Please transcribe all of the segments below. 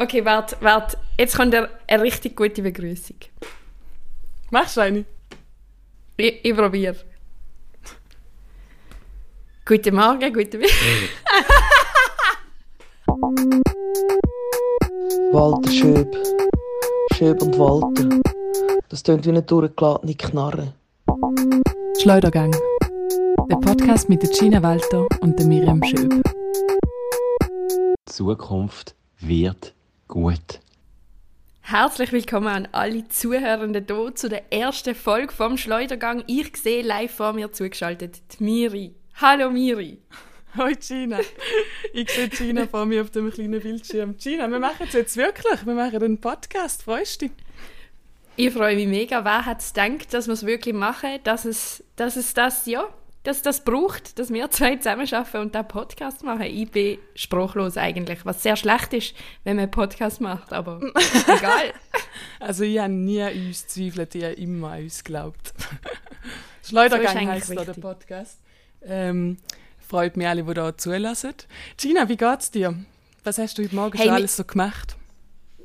Okay, warte, warte. Jetzt kommt eine, eine richtig gute Begrüßung. Machst du eine? Ich, ich probiere. Guten Morgen, guten Mittag. Walter Schöb. Schöb und Walter. Das tönt wie eine durchgeladene Knarre. Schleudergang. Der Podcast mit der Gina Walter und der Miriam Schöb. Zukunft wird gut. Herzlich willkommen an alle Zuhörenden hier zu der ersten Folge vom Schleudergang. Ich sehe live vor mir zugeschaltet die Miri. Hallo Miri. Hoi Gina. Ich sehe Gina vor mir auf dem kleinen Bildschirm. Gina, wir machen es jetzt wirklich. Wir machen einen Podcast. Freust du dich? Ich freue mich mega. Wer hat es gedacht, dass wir es wirklich machen, dass es, dass es das, ja, dass das braucht, dass wir zwei zusammenarbeiten und einen Podcast machen. Ich bin sprachlos eigentlich, was sehr schlecht ist, wenn man einen Podcast macht, aber egal. Also ich habe nie an uns gezweifelt, ich habe immer an uns geglaubt. Schleudergang So heisst da der. Podcast. Ähm, freut mich alle, die da zulassen. Gina, wie geht's dir? Was hast du heute Morgen Hey, schon alles so gemacht?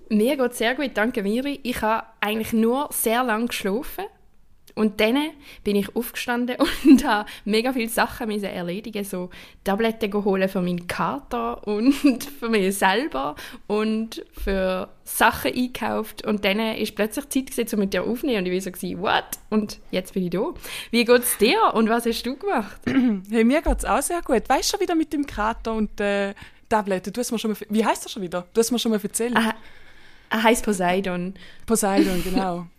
Mir geht sehr gut, danke Miri. Ich habe eigentlich nur sehr lange geschlafen. Und dann bin ich aufgestanden und habe mega viele Sachen müssen erledigen, so Tabletten holen für meinen Kater und für mich selber und für Sachen einkauft. Und dann ist plötzlich Zeit gewesen, um mit dir aufzunehmen und ich war so, what? Und jetzt bin ich da. Wie geht's dir und was hast du gemacht? Hey, mir geht's auch sehr gut. Weißt du schon wieder mit dem Kater und äh, Tabletten? Du hast mir schon mal, wie heißt das schon wieder? Du hast mir schon mal erzählt. Ah, Er heißt Poseidon. Poseidon, genau.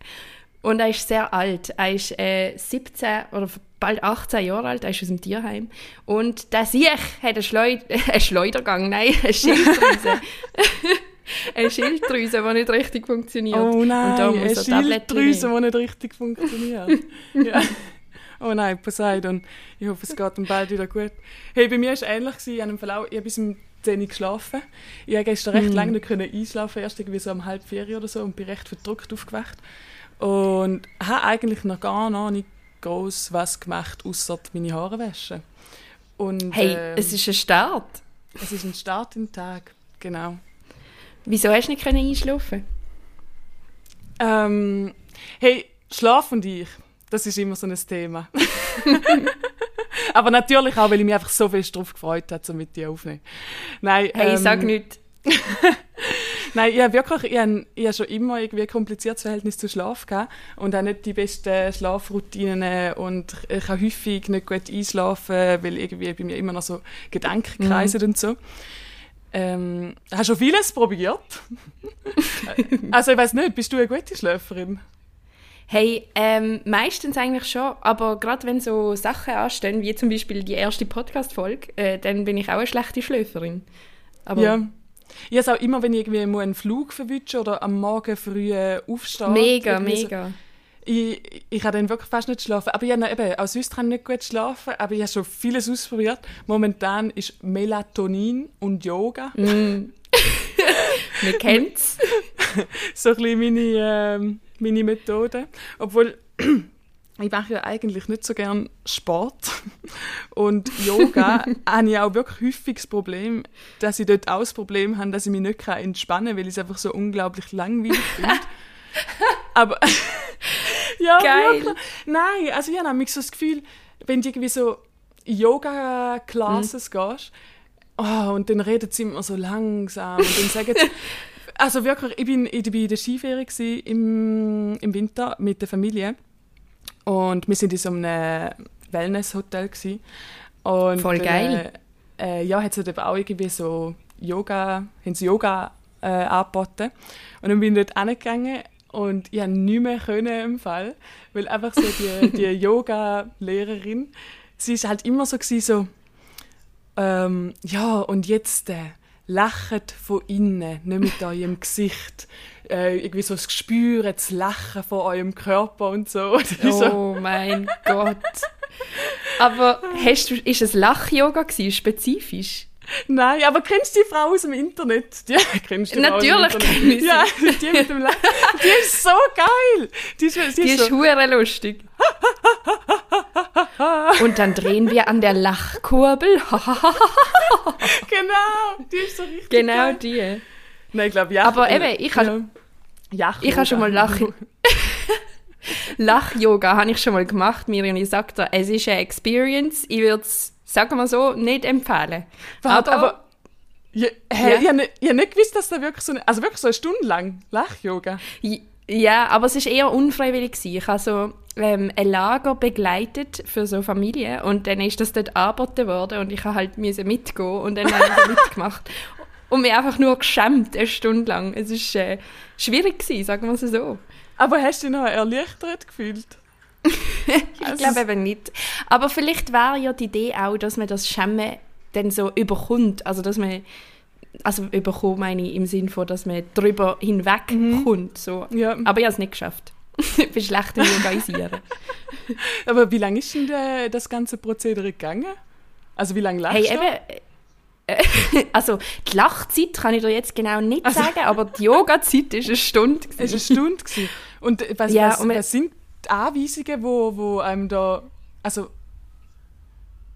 Und er ist sehr alt. Er ist äh, 17 oder bald 18 Jahre alt. Er ist aus dem Tierheim. Und der Siech hat einen, Schleu einen Schleudergang, nein, eine Schilddrüse. eine Schilddrüse, die nicht richtig funktioniert. Oh Und da nein, eine muss Tabletten Schilddrüse, die nicht richtig funktioniert. ja. Oh nein, Poseidon. Ich hoffe, es geht ihm bald wieder gut. Hey, bei mir war es ähnlich. Ich habe im Verlauf, ich habe bis um 10 Uhr geschlafen. Ich konnte gestern Hm. recht lange nicht einschlafen, erst irgendwie so um halb vier oder so und bin recht verdrückt aufgewacht. Und habe eigentlich noch gar noch nicht groß was gemacht, außer meine Haare waschen. Und, Hey, ähm, es ist ein Start. es ist ein Start im Tag, genau. Wieso hast du nicht können einschlafen Ähm, hey, Schlaf und ich, das ist immer so ein Thema. Aber natürlich auch, weil ich mich einfach so fest darauf gefreut habe, um mit dir aufzunehmen. Nein, Hey, ähm, sag nicht. Nein, ich habe wirklich, ich habe, ich habe schon immer irgendwie ein kompliziertes Verhältnis zu Schlaf gehabt und auch nicht die besten Schlafroutinen und ich habe häufig nicht gut einschlafen, weil irgendwie bei mir immer noch so Gedanken kreisen und so. Ähm, hast schon vieles probiert? also ich weiß nicht, bist du eine gute Schläferin? Hey, ähm, meistens eigentlich schon, aber gerade wenn so Sachen anstehen, wie zum Beispiel die erste Podcast-Folge, äh, dann bin ich auch eine schlechte Schläferin. Aber Ja. Ich habe auch immer, wenn ich irgendwie einen Flug verwünsche oder am Morgen früh äh, aufstehe. mega, irgendwie so- mega. Ich, ich kann dann wirklich fast nicht schlafen. Aber ich habe eben, auch sonst kann ich nicht gut schlafen, aber ich habe schon vieles ausprobiert. Momentan ist Melatonin und Yoga Mm. Wir kennen's. so ein bisschen meine, ähm, meine Methode. Obwohl, ich mache ja eigentlich nicht so gern Sport. Und Yoga habe ich auch wirklich häufig das Problem, dass ich dort auch das Problem habe, dass ich mich nicht kann entspannen kann, weil ich es einfach so unglaublich langweilig finde. Aber ja, Geil. wirklich. Nein, also ich habe nämlich so das Gefühl, wenn du irgendwie so in Yoga-Classes gehst, oh, und dann redet sie immer so langsam und dann sagen sie, also wirklich, ich bin ich bin in der Skiferie im, im Winter mit der Familie und wir sind in so einem Wellness-Hotel und Voll geil. Äh, äh, ja, hat es eben auch irgendwie so Yoga, haben sie Yoga äh, angeboten und dann bin ich dort hingegangen und ich konnte nicht mehr können im Fall, weil einfach so die, die Yoga-Lehrerin, sie ist halt immer so gewesen, so ähm, ja, und jetzt äh, lachet von innen, nicht mit eurem Gesicht. Äh, irgendwie so das Gespüren, das Lachen von eurem Körper und so. Ich so Oh mein Gott. Aber hast du, ist es Lach-Yoga gewesen, spezifisch? Nein, aber kennst du die Frau aus dem Internet? Die, kennst du Natürlich Internet? kenn ich sie. Ja, die mit dem Lachen. Die ist so geil. Die ist, die Die ist ist so, hure lustig. Und dann drehen wir an der Lachkurbel. genau, die ist so richtig genau geil. die. Nein, ich glaube, ja. Aber eben, ich habe ja. ich habe schon mal Lachen. Lach-Yoga habe ich schon mal gemacht, Miriam. Ich sage dir, es ist eine Experience. Ich würde es, sagen wir so, nicht empfehlen. Warte, aber, aber ja, hä, Ja. Ich habe nicht, ich hab nicht gewusst, dass da wirklich so eine, also wirklich so eine Stunde lang Lach-Yoga. Ja, aber es ist eher unfreiwillig gewesen. Ich habe so ähm, ein Lager begleitet für so Familien und dann ist das dort angeboten worden und ich habe halt mitgehen und dann habe ich mitgemacht und mich einfach nur geschämt eine Stunde lang. Es ist äh, schwierig gewesen, sagen wir es so. Aber hast du dich noch erleichtert gefühlt? Ich Also glaube eben nicht. Aber vielleicht wäre ja die Idee auch, dass man das Schämen dann so überkommt. Also, dass man, also überkommt meine ich im Sinn von, dass man drüber hinwegkommt. So. Ja. Aber ich habe es nicht geschafft. ich bin schlecht im Organisieren. Aber wie lange ist denn der, das ganze Prozedere gegangen? Also wie lange lachst hey, eben, äh, also die Lachzeit kann ich dir jetzt genau nicht Also- sagen, aber die Yoga-Zeit ist eine Stunde. Es war eine. Stunde. gewesen. Und äh, was, Ja, was, und was sind die Anweisungen, wo, wo einem da... Also,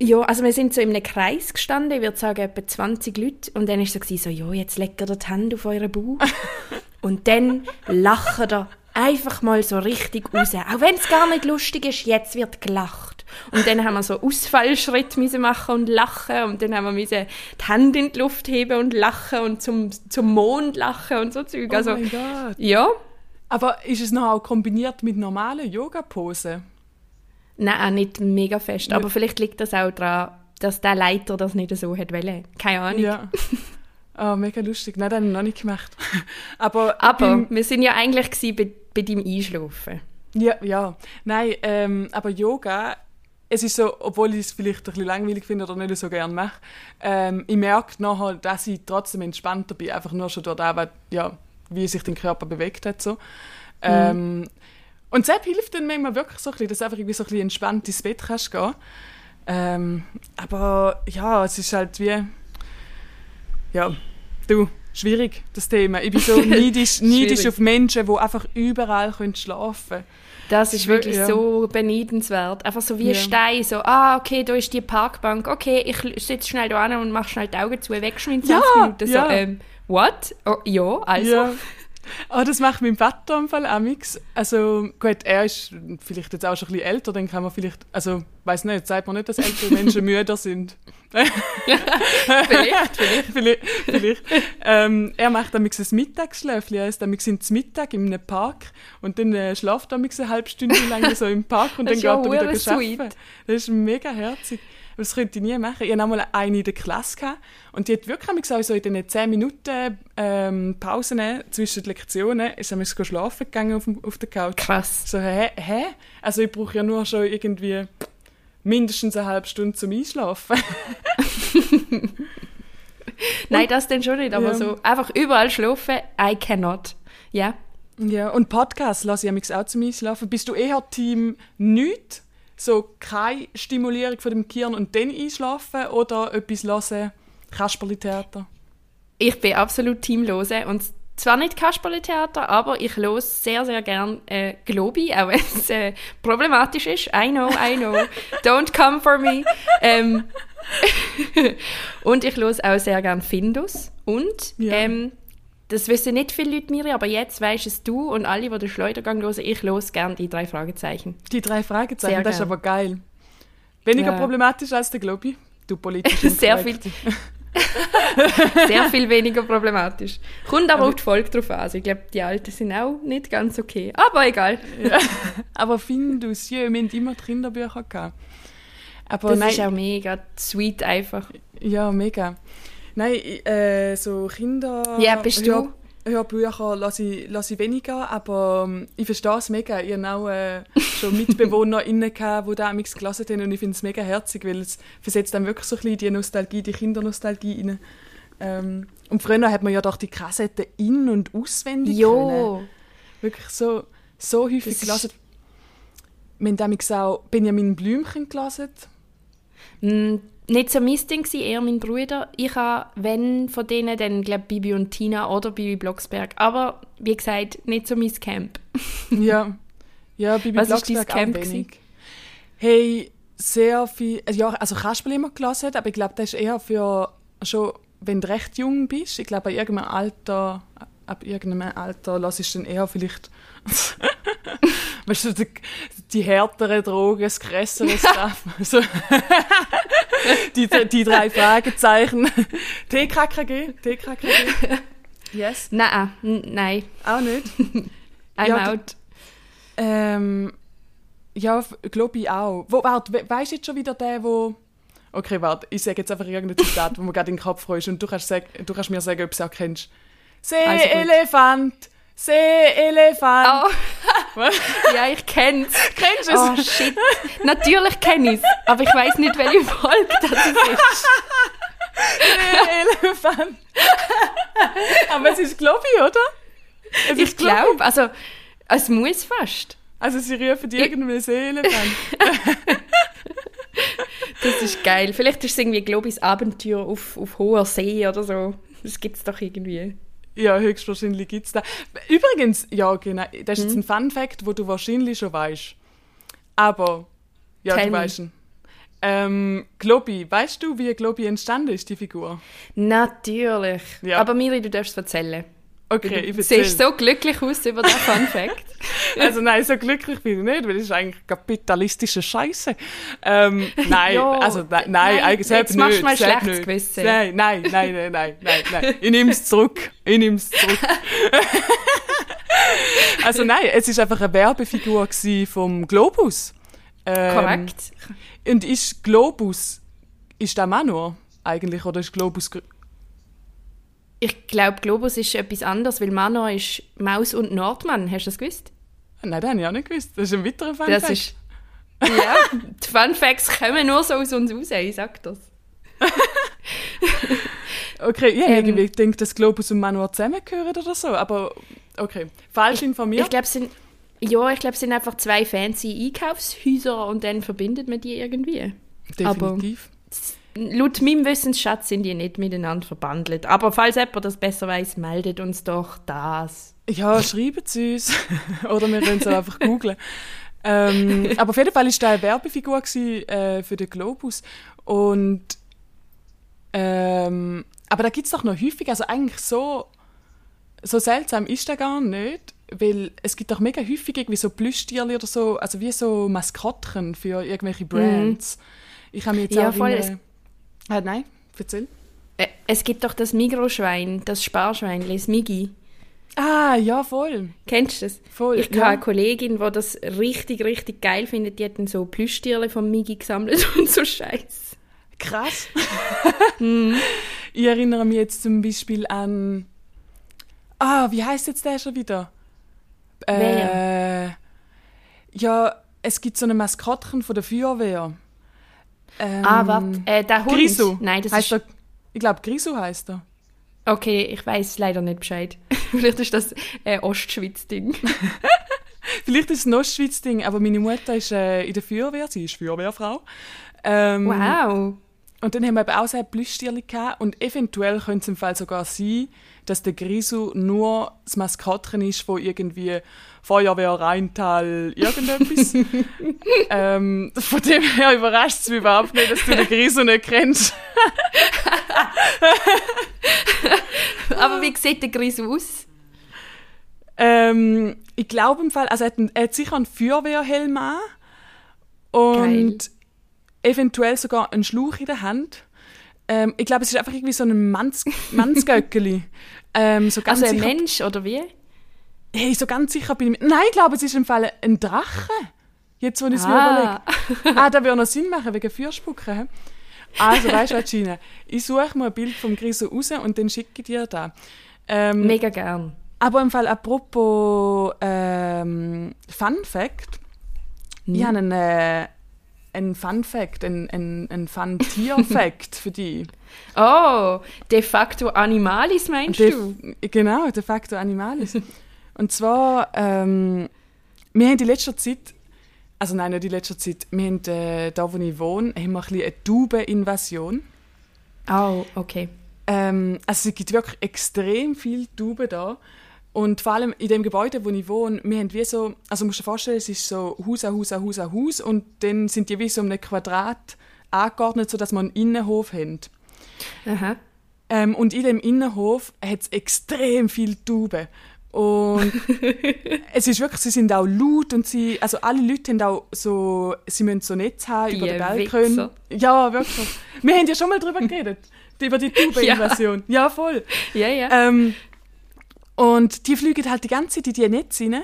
Ja, also wir sind so in einem Kreis gestanden, ich würde sagen etwa 20 Leute und dann war es so, so ja, jetzt legt ihr die Hände auf euren Bauch und dann lacht ihr einfach mal so richtig raus. Auch wenn es gar nicht lustig ist, jetzt wird gelacht. Und dann haben wir so Ausfallschritt müssen machen und lachen und dann haben wir müssen die Hände in die Luft heben und lachen und zum, zum Mond lachen und so Zeug. oh Also, mein Gott. ja, Aber ist es noch auch kombiniert mit normalen Yoga-Posen? Nein, auch nicht mega fest, aber vielleicht liegt das auch daran, dass der Leiter das nicht so hat wollen. Keine Ahnung. Ja. Ah, mega lustig. Nein, das habe ich noch nicht gemacht. Aber, Aber beim- wir sind ja eigentlich bei, bei deinem Einschlafen. Ja, ja. Nein, ähm, aber Yoga, es ist so, obwohl ich es vielleicht ein bisschen langweilig finde oder nicht so gerne mache, ähm, ich merke nachher, dass ich trotzdem entspannter bin, einfach nur schon durch das, was- ja, wie sich dein Körper bewegt hat. So. Ähm, und das hilft dann manchmal wirklich so ein bisschen, dass du einfach irgendwie so ein bisschen entspannt ins Bett kannst gehen. Ähm, aber ja, es ist halt wie, ja, du, schwierig, das Thema. Ich bin so neidisch, neidisch auf Menschen, die einfach überall können schlafen können. Das ist wirklich ja. so beneidenswert. Einfach so wie ein Ja. Stein. So, ah, okay, da ist die Parkbank. Okay, ich sitze schnell da an und mache schnell die Augen zu, wegschwind 20 Ja, Minuten. So, ja. ähm, what? Oh, ja, also. Ah, das macht mein Vater im Fall amix. Also gut, er ist vielleicht jetzt auch schon ein bisschen älter, dann kann man vielleicht, also weiß nicht, sagt man nicht, dass ältere Menschen müder sind. vielleicht, vielleicht. vielleicht, vielleicht. Ähm, er macht amix ein Mittagsschläfchen, er ist amix ins Mittag in einem Park und dann äh, schlaft er amix eine halbe Stunde lang so im Park und dann geht er wieder arbeiten. Das ist mega herzig. Aber das könnte ich nie machen. Ich hatte einmal eine in der Klasse gehabt, und die hat wirklich auch so in den 10 Minuten ähm, Pausen zwischen den Lektionen ist go schlafen gegangen auf, auf der Couch. Krass. So, hä? hä? Also ich brauche ja nur schon irgendwie mindestens eine halbe Stunde zum Einschlafen. Nein, das dann schon nicht, aber Ja. so einfach überall schlafen, I cannot. Ja. Ja, und Podcasts lasse ich auch zum Einschlafen. Bist du eher Team nichts, so keine Stimulierung von dem Gehirn und dann einschlafen oder etwas hören, Kasperli-Theater? Ich bin absolut teamlose und zwar nicht Kasperle-Theater, aber ich los sehr, sehr gern äh, Globi, auch wenn es äh, problematisch ist. I know, I know. Don't come for me. Ähm, und ich los auch sehr gern Findus. Und Ja. ähm, das wissen nicht viele Leute, Miri, aber jetzt weisst es du und alle, die den Schleudergang hören, ich los gern die drei Fragezeichen. Die drei Fragezeichen, Sehr das ist gern. aber geil. Weniger Ja. problematisch als der Globi. Du politisch Sehr inkorrekt. Sehr viel weniger problematisch. Kommt aber auf die Folge drauf an. Also ich glaube, die Alten sind auch nicht ganz okay. Aber egal. Aber Findus, ja, wir haben immer die Kinderbücher gehabt. Aber Das nein, ist auch mega sweet einfach. ja, mega. Nein, äh, so Kinder... Ja, bist du? Hör, Hörbücher lasse ich, lasse ich weniger, aber ähm, ich verstehe es mega. Ich hatte auch äh, schon MitbewohnerInnen, gehabt, die da amigs gelesen haben und ich finde es mega herzig, weil es versetzt dann wirklich so ein bisschen die Nostalgie, die Kindernostalgie rein. Ähm, und früher hat man ja doch die Kassetten in- und auswendig können. Jo. Wirklich so, so häufig Das gelesen. Wir haben damals auch Benjamin Blümchen gelesen. Mm, Nicht so mein Ding, gewesen, eher mein Bruder. Ich habe, wenn von denen, dann glaube Bibi und Tina oder Bibi Blocksberg. Aber wie gesagt, nicht so mein Camp. Ja, ja Bibi Was ist Blocksberg dein Camp wenig. Hey, sehr viel, also ja, also Kasperl immer gelesen, aber ich glaube, das ist eher für schon wenn du recht jung bist, ich glaube, ab irgendeinem Alter, ab irgendeinem Alter lass ich dann eher vielleicht, weißt du, die, die härteren Drogen, das krassere Stuff. So. die, die drei Fragezeichen. TKKG, TKKG. Yes. Nein, nein. Auch nicht. I'm Ja, out. Ähm, ja, glaube ich auch. Wo, warte, we weißt du jetzt schon wieder der, wo... Okay, warte, ich sage jetzt einfach irgendein Zitat, wo mir gerade in den Kopf ist und du kannst, sag, du kannst mir sagen, ob du es auch kennst. Also gut. Seeelefant. Oh, ja, ich kenn's. Kennst du es? Oh shit. Natürlich kenne ich's, aber ich weiß nicht, welche Folge das ist. Seeelefant. Aber es ist glaube ich, oder? Es Ich glaube, also es muss fast. Also sie rufen irgendeinen Seeelefant. Das ist geil. Vielleicht ist es irgendwie Globis Abenteuer auf, auf hoher See oder so. Das gibt's doch irgendwie. Ja, höchstwahrscheinlich gibt es da. Übrigens, ja, genau, das ist Hm? jetzt ein Fun-Fact, wo du wahrscheinlich schon weißt. Aber, ja, Tell du weißt ihn. Ähm, Globi, weißt du, wie Globi entstanden ist, die Figur? Natürlich. Ja. Aber Miri, du darfst es erzählen. Okay, ich Du siehst so glücklich aus über den Fun Fact. Also nein, so glücklich bin ich nicht, weil das ist eigentlich kapitalistische Scheiße. Ähm, nein, Ja. also nein, nein, eigentlich selbst jetzt machst du nicht. mal schlechtes nicht. Gewissen. Nein, nein, nein, nein, nein, nein, nein. Ich nehme es zurück. Ich nehme es zurück. also nein, es ist einfach eine Werbefigur vom Globus. Ähm, Korrekt. Und ist Globus, ist der Manor eigentlich, oder ist Globus... Ich glaube, Globus ist etwas anderes, weil Manor ist Maus und Nordmann. Hast du das gewusst? Nein, das habe ich auch nicht gewusst. Das ist ein weiterer Fun Das Fact. ist. Ja, die Fun Facts kommen nur so aus uns raus, ich sag das. Okay, ich Ähm, irgendwie gedacht, dass Globus und Manor zusammengehören oder so, aber okay. Falsch informiert. Ich glaube, es sind. Ja, ich glaube, es sind einfach zwei fancy Einkaufshäuser und dann verbindet man die irgendwie. Definitiv. Laut meinem Wissensschatz sind die nicht miteinander verbandelt. Aber falls jemand das besser weiß, meldet uns doch das. Ja, schreiben Sie uns. Oder wir können es einfach googlen. Ähm, aber auf jeden Fall war da eine Werbefigur gewesen, äh, für den Globus. Und, ähm, aber da gibt es doch noch häufig, also eigentlich so, so seltsam ist der gar nicht, weil es gibt doch mega häufig irgendwie so Plüschtierchen oder so, also wie so Maskottchen für irgendwelche Brands. Ich habe mich jetzt Mhm. Ja, auch voll, erinnern- Ah, nein, erzähl. Äh, Es gibt doch das Migroschwein, das Sparschwein, das Migi. Ah, ja, voll. Kennst du das? Voll, Ich habe ja. eine Kollegin, die das richtig, richtig geil findet. Die hat dann so Plüschtierchen vom Migi gesammelt und so Scheiß. Krass. Mhm. Ich erinnere mich jetzt zum Beispiel an. Ah, wie heißt jetzt der schon wieder? Äh, ja, es gibt so eine Maskottchen von der Feuerwehr. Ähm, Ah, warte, äh, der Hund. Grisu. Nein, das heißt ist... er, Ich glaube, Grisu heißt er. Okay, ich weiß leider nicht Bescheid. Vielleicht ist das ein Ostschweiz-Ding. Vielleicht ist es ein Ostschweiz-Ding, aber meine Mutter ist äh, in der Feuerwehr, sie ist Feuerwehrfrau. Ähm, Wow. Und dann haben wir eben auch so ein Plüschtierchen gehabt. Und eventuell könnte es im Fall sogar sein, dass der Grisu nur das Maskottchen ist von irgendwie Feuerwehr Rheintal irgendetwas. ähm, von dem her überrascht es mich überhaupt nicht, dass du den Grisu nicht kennst. Aber wie sieht der Gris aus? Ähm, ich glaube im Fall, also er hat, er hat sicher einen Feuerwehrhelm an und Geil. eventuell sogar einen Schlauch in der Hand. Ähm, ich glaube, es ist einfach irgendwie so ein Manns Mannsgöckeli. ähm, so Also ein sicher, Mensch, oder wie? Hey, so ganz sicher bin ich mir. Nein, ich glaube, es ist im Fall ein Drache. Jetzt, wo ich es mir Ah. überlege. Ah, da würde noch Sinn machen, wegen Feuerspucken. hä? Also, weißt du Gina? Ich suche mal ein Bild vom Griso raus und dann schicke ich dir da. Ähm, Mega gern. aber im Fall apropos ähm, Fun Fact. Ich habe einen, äh, einen Fun Fact, einen, einen, einen Fun Tier Fact für dich. Oh, de facto Animalis meinst De- du? Genau, de facto Animalis. Und zwar, ähm, wir haben in letzter Zeit, also nein, nicht in letzter Zeit, wir haben äh, da, wo ich wohne, haben wir ein bisschen eine Taubeninvasion. Oh, okay. Ähm, also es gibt wirklich extrem viele Tauben da. Und vor allem in dem Gebäude, wo ich wohne, wir haben wie so, also musst du dir vorstellen, es ist so Haus an Haus an Haus an Haus und dann sind die wie so um ein Quadrat angeordnet, sodass wir einen Innenhof haben. Aha. Ähm, und in dem Innenhof hat es extrem viel Tauben. Und es ist wirklich, sie sind auch laut und sie, also alle Leute haben auch so, sie müssen so Netz haben Die über den Balkon. Ja, wirklich. Wir haben ja schon mal drüber geredet, über die Taubeninvasion. ja. voll. Ja, ja. Ähm, und die fliegen halt die ganze Zeit in die Netze rein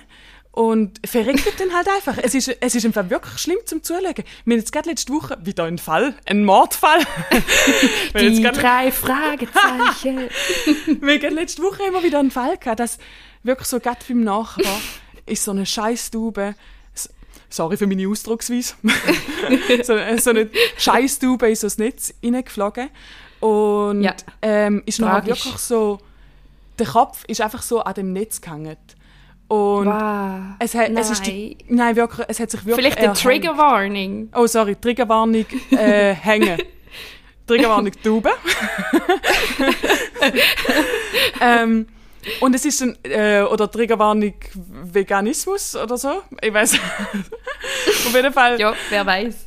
und verrecken dann halt einfach. Es ist, es ist einfach wirklich schlimm zum Zuschauen. Wir haben jetzt gerade letzte Woche wieder einen Fall, einen Mordfall. Die drei Fragezeichen. wir haben gerade letzte Woche immer wieder einen Fall gehabt, dass wirklich so gerade beim Nachbar ist so eine Scheißtube. s- Sorry für meine Ausdrucksweise. so, so eine Scheißtube in so das Netz reingeflogen. Und Ja. ähm, ist dann Tragisch. wirklich so, der Kopf ist einfach so an dem Netz gehangen. Und wow. es, hat, es ist die, nein, wirklich, es hat sich wirklich Vielleicht eine erhängt. Trigger Warning. Oh, sorry, Triggerwarnung äh, hängen. Triggerwarnung Tauben. ähm, und es ist ein, äh, oder Triggerwarnung Veganismus oder so. Ich weiß. Auf jeden Fall Ja, wer weiß.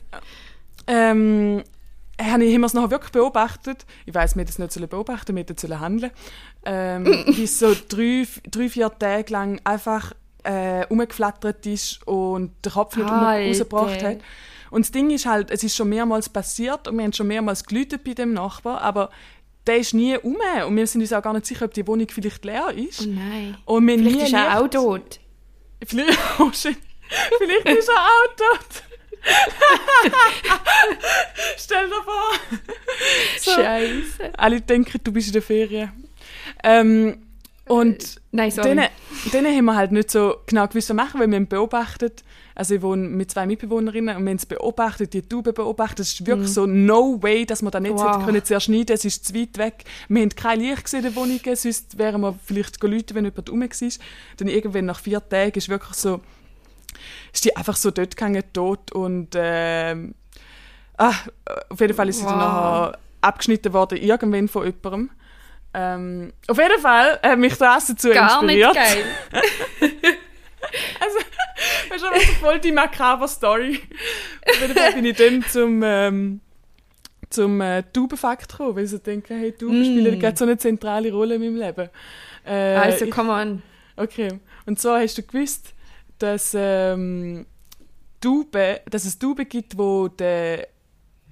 ähm, habe ich- es nachher wirklich beobachtet. Ich weiß, wir es nicht sollen beobachten, wir sollen handeln. Ähm, wie es so drei, drei, vier Tage lang einfach äh, umgeflattert ist und den Kopf nicht rausgebracht hat. Und das Ding ist halt, es ist schon mehrmals passiert und wir haben schon mehrmals geläutet bei dem Nachbar, aber der ist nie um und wir sind uns auch gar nicht sicher, ob die Wohnung vielleicht leer ist. Oh nein. Und wir Vielleicht nie ist er auch tot. Vielleicht, oh shit. Vielleicht ist er auch tot. Stell dir vor. So. Scheiße. Alle denken, du bist in der Ferien. Ähm, und Nein, denen, denen haben wir halt nicht so genau gewusst, was machen, weil wir haben beobachtet, also ich wohne mit zwei Mitbewohnerinnen und wir haben es beobachtet, die Tube beobachtet, es ist wirklich so no way, dass wir da nicht Mhm. Wow. können zerschneiden, es ist zu weit weg. Wir haben kein Licht gesehen in den Wohnungen, sonst wären wir vielleicht geläutet, wenn jemand rum war. Dann irgendwann nach vier Tagen ist wirklich so, ist die einfach so dort gegangen, tot und ähm, ah, auf jeden Fall ist sie dann Wow. nachher abgeschnitten worden, irgendwann von jemandem. Ähm, auf jeden Fall hat mich das dazu Gar nicht inspiriert. geil. Also, das ist aber so voll die makaber Story. Auf jeden Fall bin ich dann zum, ähm, zum äh, Taubenfakt gekommen, weil ich so denke, hey, Tauben Mm. spielen gerade so eine zentrale Rolle in meinem Leben. Äh, Also, ich- come on. Okay. Und zwar hast du gewusst, dass, ähm, Tauben, dass es Tauben gibt, die den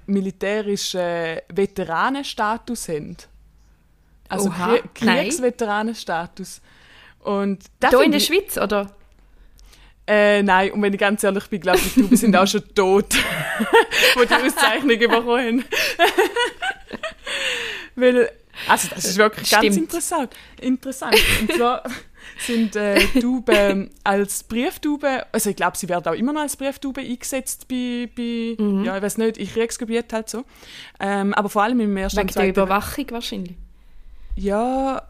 militärischen Veteranenstatus haben. Also Oha. Kriegsveteranenstatus. Und das Hier in der Schweiz, oder? Äh, nein, und wenn ich ganz ehrlich bin, glaube ich, Tauben sind auch schon tot, wo die Auszeichnung bekommen. Weil, also das ist wirklich ganz Stimmt. interessant. interessant. Und zwar sind äh, Tauben als Brieftauben, also ich glaube, sie werden auch immer noch als Brieftauben eingesetzt bei, bei Mhm. ja, ich weiß nicht, in Kriegsgebieten halt so. Ähm, aber vor allem im ersten Wegen der Überwachung wahrscheinlich. Ja,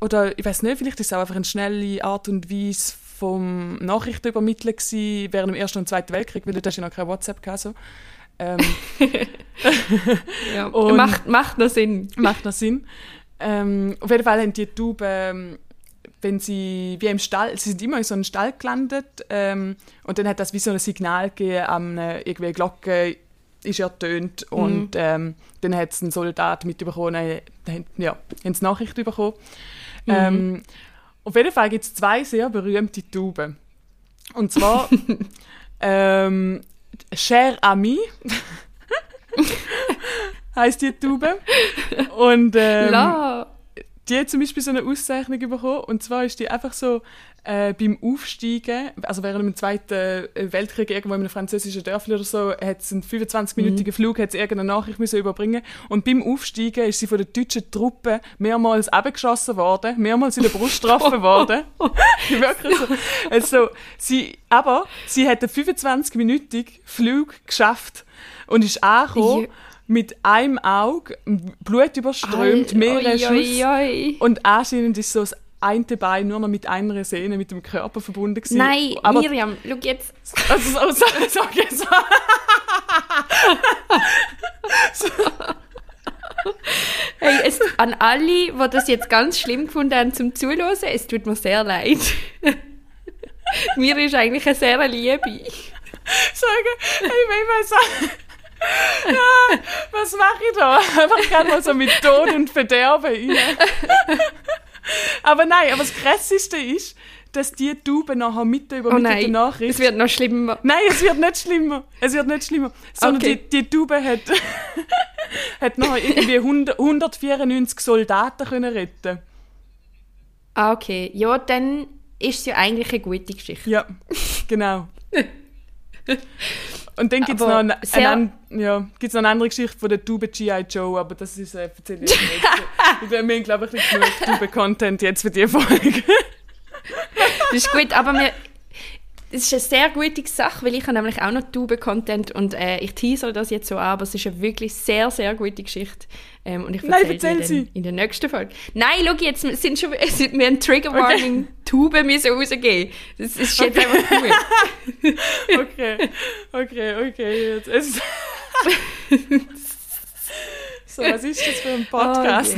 oder ich weiß nicht, vielleicht ist es auch einfach eine schnelle Art und Weise vom Nachrichtenübermitteln gewesen während dem Ersten und Zweiten Weltkrieg, weil da hast du ja noch kein WhatsApp gehabt, so. Ähm, Ja. Macht, macht noch Sinn. macht noch Sinn. Ähm, auf jeden Fall haben die Tauben, ähm, wenn sie wie im Stall, sie sind immer in so einem Stall gelandet ähm, und dann hat das wie so ein Signal gegeben, an eine, irgendwie eine Glocke ist ertönt und ähm, dann hat es ein Soldat mitbekommen, äh, ja, haben sie Nachricht bekommen. Ähm, auf jeden Fall gibt es zwei sehr berühmte Tauben. Und zwar ähm, Cher Ami heißt die Taube. Und ähm, La. die hat zum Beispiel so eine Auszeichnung bekommen. Und zwar ist die einfach so äh, beim Aufsteigen, also während dem Zweiten äh, Weltkrieg irgendwo in einem französischen Dörfli oder so, hat es einen 25-minütigen Flug, hat sie irgendeine Nachricht müssen überbringen Und beim Aufsteigen ist sie von der deutschen Truppe mehrmals abgeschossen worden, mehrmals in der Brust getroffen worden. Wirklich so. Also, sie, aber sie hat einen 25-minütigen Flug geschafft und ist angekommen Ja. mit einem Auge, Blut überströmt, mehrere Schuss. oi, oi. Und anscheinend ist so das eine Bein nur noch mit einer Sehne mit dem Körper verbunden gewesen. Nein, aber Miriam, schau jetzt. also, so, so, so, okay, so. Hey, es, an alle, die das jetzt ganz schlimm gefunden haben zum Zuhören, es tut mir sehr leid. Mir ist eigentlich eine sehr Liebe. sagen, hey, ich sagen. Was mache ich da? Einfach gerne mal so mit Tod und Verderben rein. aber nein, aber das Krasseste ist, dass die Tube nachher mit Oh übermittelt nein, Nachricht... es wird noch schlimmer. Nein, es wird nicht schlimmer. Es wird nicht schlimmer. Sondern Okay. die, die Tube hat, hat nachher irgendwie 100, 194 Soldaten können retten Ah, okay. Ja, dann ist es ja eigentlich eine gute Geschichte. Ja, genau. Und dann gibt es noch, an- ja, gibt's noch eine andere Geschichte von der Tube G.I. Joe, aber das ist, äh, erzähle ich jetzt nicht. Wir haben, glaube ich, nicht genug Tube-Content jetzt für die Folge. Das ist gut, aber wir, es ist eine sehr gute Sache, weil ich habe nämlich auch noch Tube-Content und äh, ich teasere das jetzt so an, aber es ist eine wirklich sehr, sehr gute Geschichte. Ähm, und ich Nein, erzähl sie. in der nächsten Folge. Nein, schau jetzt, sind schon, es sind, wir haben Trigger Warning Tube müssen rausgeben. Das ist jetzt einfach gut. Okay, okay, okay. Jetzt ist so, was ist das für ein Podcast?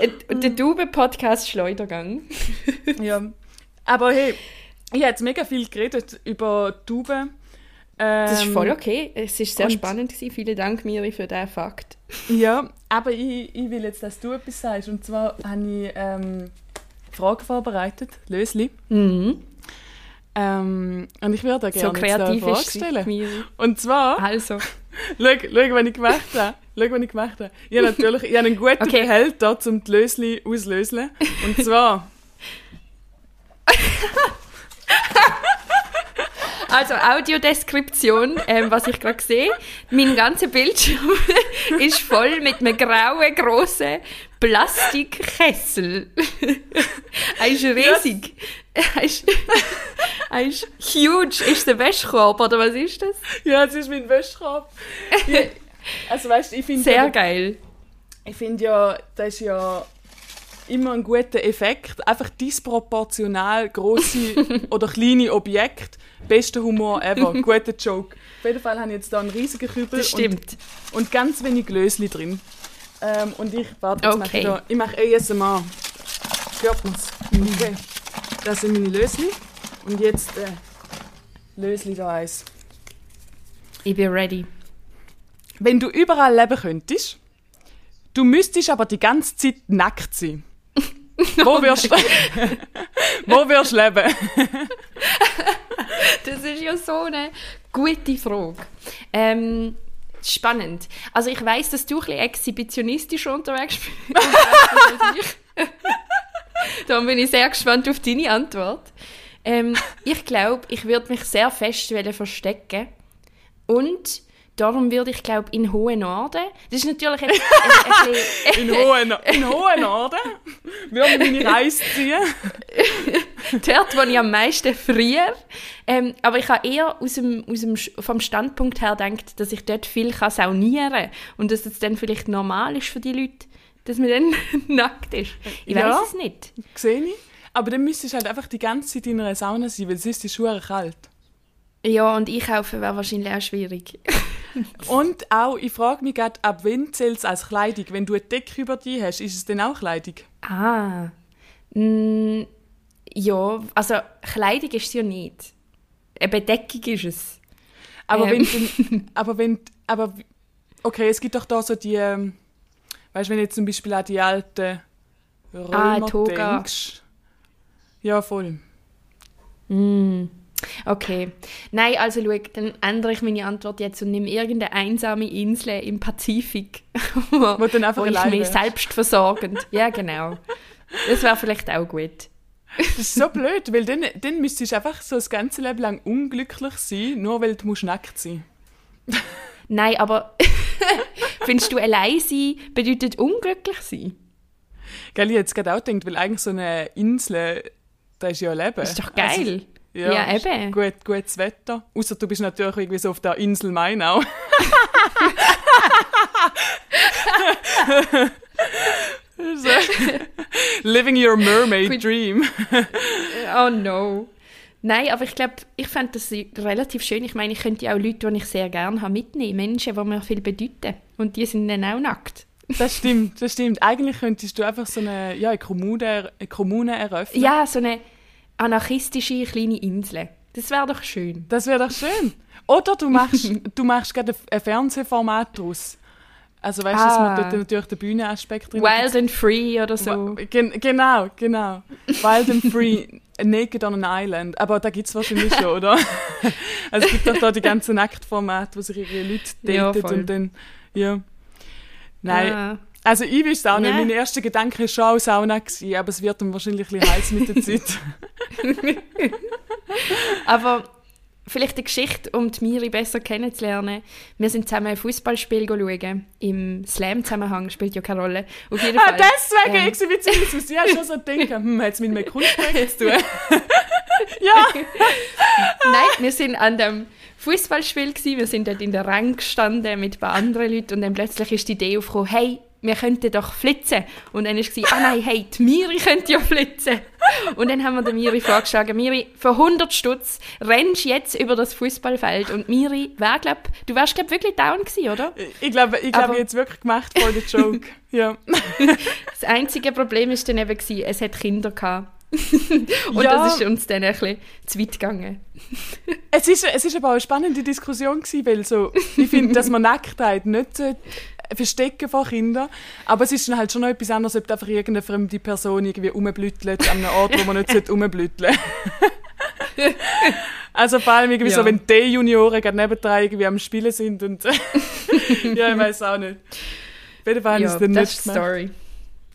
Äh, Der Tube-Podcast Schleudergang. Ja. Aber hey, ich habe jetzt mega viel geredet über Tuben. Ähm, Das ist voll okay. Es ist sehr spannend gewesen. Vielen Dank, Miri, für diesen Fakt. Ja, aber ich, ich will jetzt, dass du etwas sagst. Und zwar habe ich ähm, Fragen vorbereitet, Lösli. Mhm. Ähm, und ich würde dir So gerne jetzt eine kreativ Frage stellen. Miri. Und zwar, Also. schau, schau, was ich gemacht habe. Schau, was ich gemacht habe. Ich habe natürlich ich habe einen guten Okay. Behälter, um die Lösli auszulösen. Und zwar, Also Audiodeskription, ähm, was ich gerade sehe. Mein ganzer Bildschirm ist voll mit einem grauen, grossen Plastikkessel. er ist riesig. Er ist, er ist huge. Ist der Wäschkorb oder was ist das? ja, jetzt ist mein Wäschkorb. Ja, also weißt ich finde Sehr ja, geil. ich finde ja, das ist ja immer ein guter Effekt. Einfach disproportional große oder kleine Objekte. Bester Humor ever. Guter Joke. Auf jeden Fall habe ich jetzt da einen riesigen Kübel Das stimmt. Und, und ganz wenig Lösli drin. Ähm, und ich, warte, jetzt mache Okay. ich da, ich mache ASMR. Hört man's? Okay. Das sind meine Lösli. Und jetzt äh, Lösli da eins. Ich bin ready. Wenn du überall leben könntest, du müsstest aber die ganze Zeit nackt sein. Wo wirst du Wo wirst leben? Das ist ja so eine gute Frage. Ähm, spannend. Also ich weiß, dass du ein bisschen exhibitionistisch unterwegs bist. Darum bin ich sehr gespannt auf deine Antwort. Ähm, ich glaube, ich würde mich sehr fest verstecken und darum würde ich glaube in hohen Norden. Das ist natürlich ein, ein bisschen, In hohen, in hohen Norden würde meine Reise ziehen. dort, wo ich am meisten friere. Ähm, aber ich habe eher aus dem, aus dem, vom Standpunkt her gedacht, dass ich dort viel kann saunieren kann und dass es dann vielleicht normal ist für die Leute, dass man dann nackt ist. Ich Ja. weiß es nicht. Sehe ich. Aber dann müsstest du halt einfach die ganze Zeit in einer Sauna sein, weil sonst ist es Schuhe kalt. Ja, und einkaufen wäre wahrscheinlich auch schwierig. Und auch, ich frage mich gerade, ab wann zählt es als Kleidung? Wenn du eine Decke über dich hast, ist es dann auch Kleidung? ah. Mm, ja, also Kleidung ist es ja nicht. Eine Bedeckung ist es. Aber Ähm. wenn aber wenn, aber, okay, es gibt doch da so die, ähm, weißt du, wenn du jetzt zum Beispiel an die alten Römer Ah, Toga. denkst. Ja, voll. Mm. Okay. Nein, also schau, dann ändere ich meine Antwort jetzt und nehme irgendeine einsame Insel im Pazifik, wo, Wo dann einfach wo ich mich selbst versorgend. Ja, genau. Das wäre vielleicht auch gut. Das ist so blöd, weil dann, dann müsstest du einfach so das ganze Leben lang unglücklich sein, nur weil du musst nackt sein Nein, aber findest du allein sein bedeutet unglücklich sein? Gell, ich jetzt gerade auch gedacht, weil eigentlich so eine Insel, da ist ja Leben. Das ist doch geil. Also, Ja, ist eben. Gut, gutes Wetter. Außer du bist natürlich irgendwie so auf der Insel Mainau. Living your mermaid dream. Oh no. Nein, aber ich glaube, ich fände das relativ schön. Ich meine, ich könnte ja auch Leute, die ich sehr gerne habe, mitnehmen. Menschen, die mir viel bedeuten. Und die sind dann auch nackt. Das stimmt, das stimmt. Eigentlich könntest du einfach so eine, ja, eine, Kommune, eine Kommune eröffnen. Ja, so eine anarchistische kleine Insel. Das wäre doch schön. Das wäre doch schön. Oder du machst, du machst gerade ein Fernsehformat daraus. Also weißt du, dass man Ah. dort natürlich den Bühnenaspekt drin Wild and Free oder so. Gen genau, genau. Wild and Free, Naked on an Island. Aber da gibt es wahrscheinlich schon, oder? also es gibt doch da die ganzen Nacktformate, wo sich ihre Leute Ja, daten voll. und dann, ja. Nein, Ah. Also ich weiß auch nicht. Mein erster Gedanke war schon auch Sauna, gewesen, aber es wird dann wahrscheinlich ein heiß mit der Zeit. Aber vielleicht eine Geschichte, um die Miri besser kennenzulernen. Wir sind zusammen ein Fußballspiel schauen. Im Slam-Zusammenhang spielt ja keine Rolle. Auf jeden ah, Fall. deswegen ähm. Ich habe schon so gedacht, hm, hat es mit einem Kunstprojekt zu tun? ja, Nein, wir sind an dem Fußballspiel. Wir sind dort in der Rang gestanden mit ein paar anderen Leuten und dann plötzlich ist die Idee aufgekommen, hey, wir könnten doch flitzen. Und dann ist sie, ah nein, hey, die Miri könnte ja flitzen. Und dann haben wir der Miri vorgeschlagen, Miri, für 100 Stutz rennst jetzt über das Fußballfeld. Und Miri, wär, glaub, du wärst glaub wirklich down gewesen, oder? ich glaube, ich glaube, Aber- ich jetzt wirklich gemacht vor der Joke. ja. Das einzige Problem ist dann eben gewesen, es hat Kinder gehabt. und Ja. das ist uns dann ein bisschen zu weit gegangen. Es ist, es ist aber auch eine spannende Diskussion gewesen, weil so, ich finde, dass man Nacktheit nicht verstecken vor Kindern, aber es ist dann halt schon noch etwas anderes, ob einfach irgendeine fremde Person irgendwie rumblüttelt an einem Ort, wo man nicht sollte rumblütteln Also vor allem irgendwie Ja. so, wenn die Junioren gerade nebendran irgendwie am Spielen sind und ja, ich weiß auch nicht. Auf jeden Fall Ja, es dann das nicht gemacht. Story.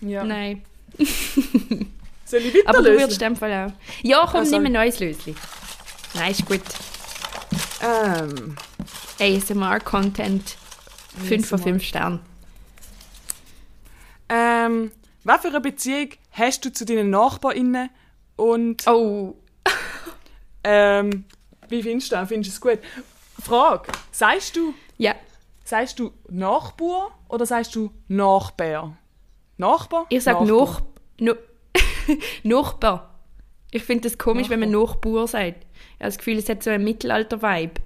Ja. Nein. Soll ich Aber du würdest in dem Fall auch. Ja, komm, Also- nimm ein neues Lösli. Nein, ist gut. Ähm, ASMR-Content. 5 von ASMR. 5 Sternen. ähm, was für eine Beziehung hast du zu deinen NachbarInnen und Oh, Ähm, wie findest du das? Findest du es gut? Frage, sagst du, ja. sagst du Nachbar oder sagst du Nachbär? Nachbar? Ich sage Nachbar. Nach... No Nachbar. Ich finde das komisch, wenn man Nachbar sagt. Ich habe das Gefühl, es hat so einen Mittelalter-Vibe.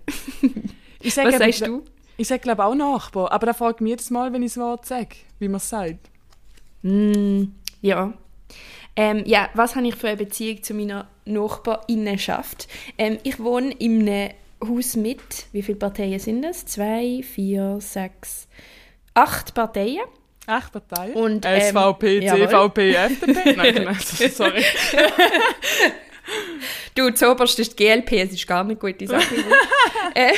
Was sagst du? Ich sage glaube auch Nachbar, aber da fragt mich jedes Mal, wenn ich das Wort sage, wie man es sagt. Mm, ja. Ähm, ja, was habe ich für eine Beziehung zu meiner Nachbarinnenschaft? Ähm, ich wohne in einem Haus mit, wie viele Parteien sind das? Zwei, vier, sechs, acht Parteien. Echt Partei? Und, ähm, SVP. CVP, FDP? Nein, nein, sorry. Du, zuoberst ist die GLP, es ist gar nicht eine gute Sache. äh,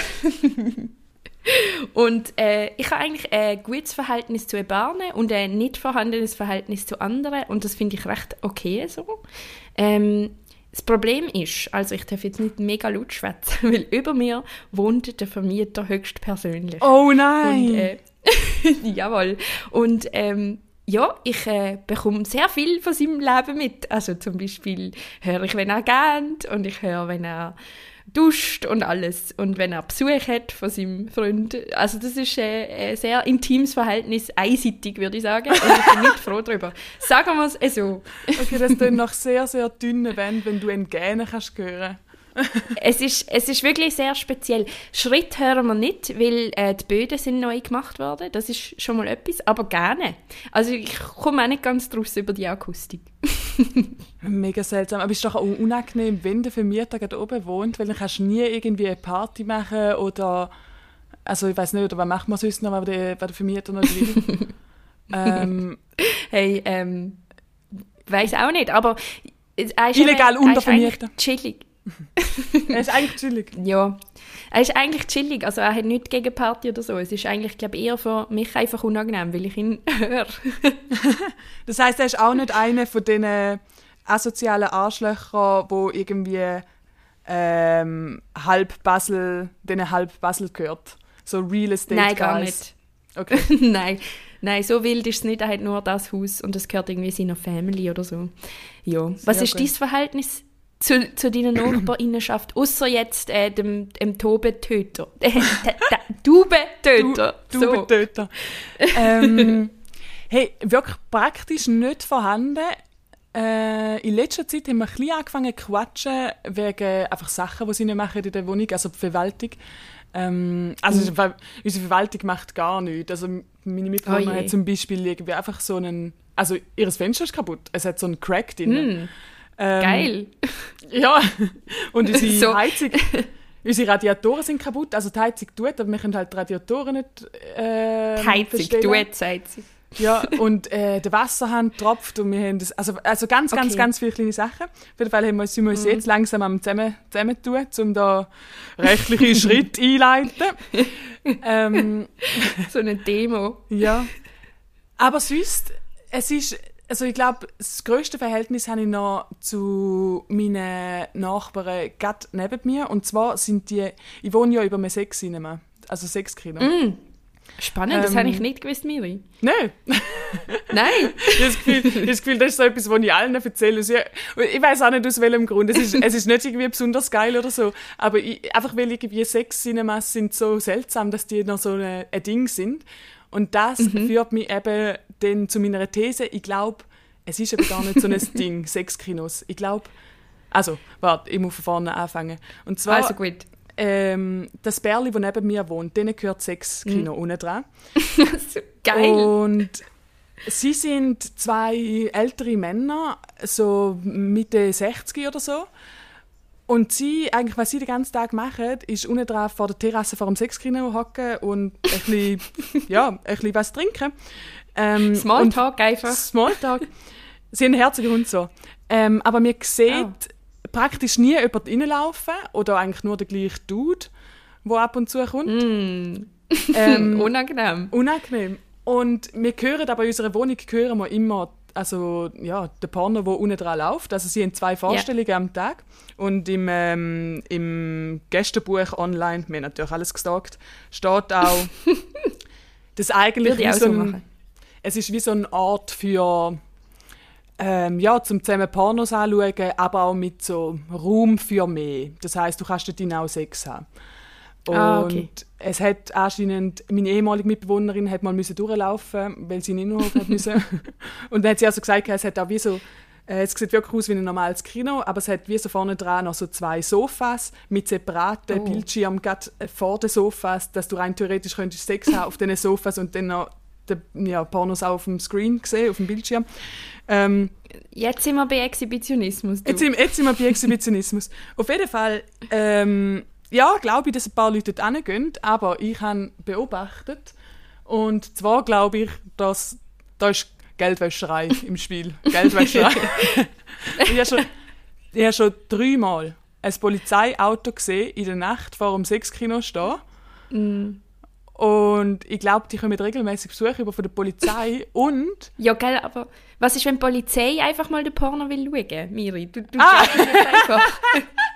und äh, ich habe eigentlich ein gutes Verhältnis zu Bahnen und ein nicht vorhandenes Verhältnis zu anderen und das finde ich recht okay so. Ähm, das Problem ist, also ich darf jetzt nicht mega laut schwätzen, weil über mir wohnt der Vermieter höchstpersönlich. Oh nein! Und, äh, jawohl. Und ähm, ja, ich äh, bekomme sehr viel von seinem Leben mit. Also zum Beispiel höre ich, wenn er gähnt und ich höre, wenn er duscht und alles. Und wenn er Besuch hat von seinem Freund. Also das ist äh, ein sehr intimes Verhältnis, einseitig würde ich sagen. Und ich bin nicht froh darüber. Sagen wir es so. okay, das klingt nach sehr, sehr dünnen Wänden, wenn du einen Gähnen kannst hören. Es ist, es ist wirklich sehr speziell. Schritt hören wir nicht, weil äh, die Böden sind neu gemacht worden. Das ist schon mal etwas, aber gerne. Also ich komme auch nicht ganz draus über die Akustik. Mega seltsam. Aber es ist doch auch unangenehm, wenn der Vermieter gerade oben wohnt, weil dann kannst du nie irgendwie eine Party machen oder. Also, ich weiß nicht, oder was macht man sonst noch, wenn der, wenn der Vermieter noch will? ähm, Hey, ähm, weiß auch nicht, aber er Illegal er untervermieter. chillig. er ist eigentlich chillig. Ja, er ist eigentlich chillig. Also er hat nichts gegen Party oder so. Es ist eigentlich, glaube eher für mich einfach unangenehm, weil ich ihn höre. Das heißt, er ist auch nicht einer von diesen asozialen Arschlöchern, wo irgendwie ähm, halb Basel, denen halb Basel gehört. So Real Estate Nein, gar nicht. Okay. Nein, nein, so wild ist es nicht. Er hat nur das Haus und es gehört irgendwie seiner Family oder so. Ja. Was ist gut. dein Verhältnis zu, zu deiner Nachbarinnenschaft? Außer jetzt äh, dem, dem der Dubentöter. Du so. Ähm, hey, wirklich praktisch nicht vorhanden. Äh, in letzter Zeit haben wir ein bisschen angefangen zu quatschen wegen einfach Sachen, die sie nicht machen in der Wohnung, also die Verwaltung. Ähm, also Mhm. unsere Verwaltung macht gar nichts. Also meine Mitbewohner Oh hat zum Beispiel irgendwie einfach so einen, also ihr Fenster ist kaputt, es hat so einen Crack drin. Mm. Ähm, Geil. Ja, und unsere So. Heizung, unsere Radiatoren sind kaputt. Also die Heizung tut, aber wir können halt die Radiatoren nicht äh, Die Heizung, du sagt sie. Ja, und äh, der Wasserhahn tropft und wir haben das, also, also ganz, ganz, Okay. Mhm. ganz viele kleine Sachen. Auf jeden Fall haben wir, sind wir uns jetzt langsam am zusammen, zusammentun, um da rechtliche Schritte einleiten. ähm, So eine Demo. ja. Aber sonst, es ist, also ich glaube, das grösste Verhältnis habe ich noch zu meinen Nachbarn gerade neben mir. Und zwar sind die, ich wohne ja über einem Sex-Cinema, also Sexkino. Mm. Spannend, das Ähm, habe ich nicht gewusst, Miri. Nein, Nein. ich habe das Gefühl, ich habe das Gefühl, das ist so etwas, was ich allen erzähle. Also, ich weiß auch nicht aus welchem Grund. Es ist, es ist nicht irgendwie besonders geil oder so. Aber ich, einfach weil irgendwie Sex-Cinemas sind so seltsam, dass die noch so ein, ein Ding sind. Und das führt mich eben dann zu meiner These. Ich glaube, es ist eben gar nicht so ein Ding, Sexkinos. Ich glaube, also, warte, ich muss von vorne anfangen. Und zwar, Also gut. ähm, das Bärli, das neben mir wohnt, denen gehört Sexkino unten dran. So geil. Und sie sind zwei ältere Männer, so Mitte 60 oder so. Und sie, eigentlich, was sie den ganzen Tag machen, ist unten dran vor der Terrasse vor dem Sexkino hocken und ein bisschen, ja, ein bisschen was trinken. Ähm, Smalltalk einfach. Smalltalk. Sie haben einen herzigen Hund so. Ähm, aber man sieht Oh. praktisch nie jemand reinlaufen oder eigentlich nur der gleiche Dude, der ab und zu kommt. Mm. Ähm, Unangenehm. unangenehm. Und wir hören aber in unserer Wohnung hören wir immer also, ja, der Porno, der unten dran läuft. Also sie haben zwei Vorstellungen am Tag. Und im, ähm, im Gästebuch online, wir haben natürlich alles gestalkt, steht auch, dass eigentlich wie so ein. Es ist wie so eine Art für ähm, ja, zum zusammen Pornos anschauen, aber auch mit so Raum für mehr. Das heißt, du kannst dort auch Sex haben. Und Ah, okay. es hat anscheinend, meine ehemalige Mitbewohnerin hat mal müssen durchlaufen, weil sie nicht nur müssen. Und dann hat sie also gesagt, es hat auch wie so, äh, es sieht wirklich aus wie ein normales Kino, aber es hat wie so vorne dran noch so zwei Sofas mit separaten Oh. Bildschirmen gerade vor den Sofas, dass du rein theoretisch könntest Sex haben auf diesen Sofas und dann noch die, ja, Pornos auch auf dem Screen sehen, auf dem Bildschirm. Ähm, Jetzt sind wir bei Exhibitionismus. Jetzt sind, jetzt sind wir bei Exhibitionismus. Auf jeden Fall, ähm, ja, glaube ich, dass ein paar Leute dort hingehen, aber ich habe beobachtet und zwar glaube ich, dass da ist Geldwäscherei im Spiel. Geldwäscherei. ich habe schon, ich habe schon dreimal ein Polizeiauto gesehen in der Nacht vor dem Sexkino stehen. Mm. Und ich glaube, die kommen regelmäßig Besuch über von der Polizei und Ja, gell, aber was ist, wenn die Polizei einfach mal den Porno will schauen, Miri? Du, du Ah. einfach.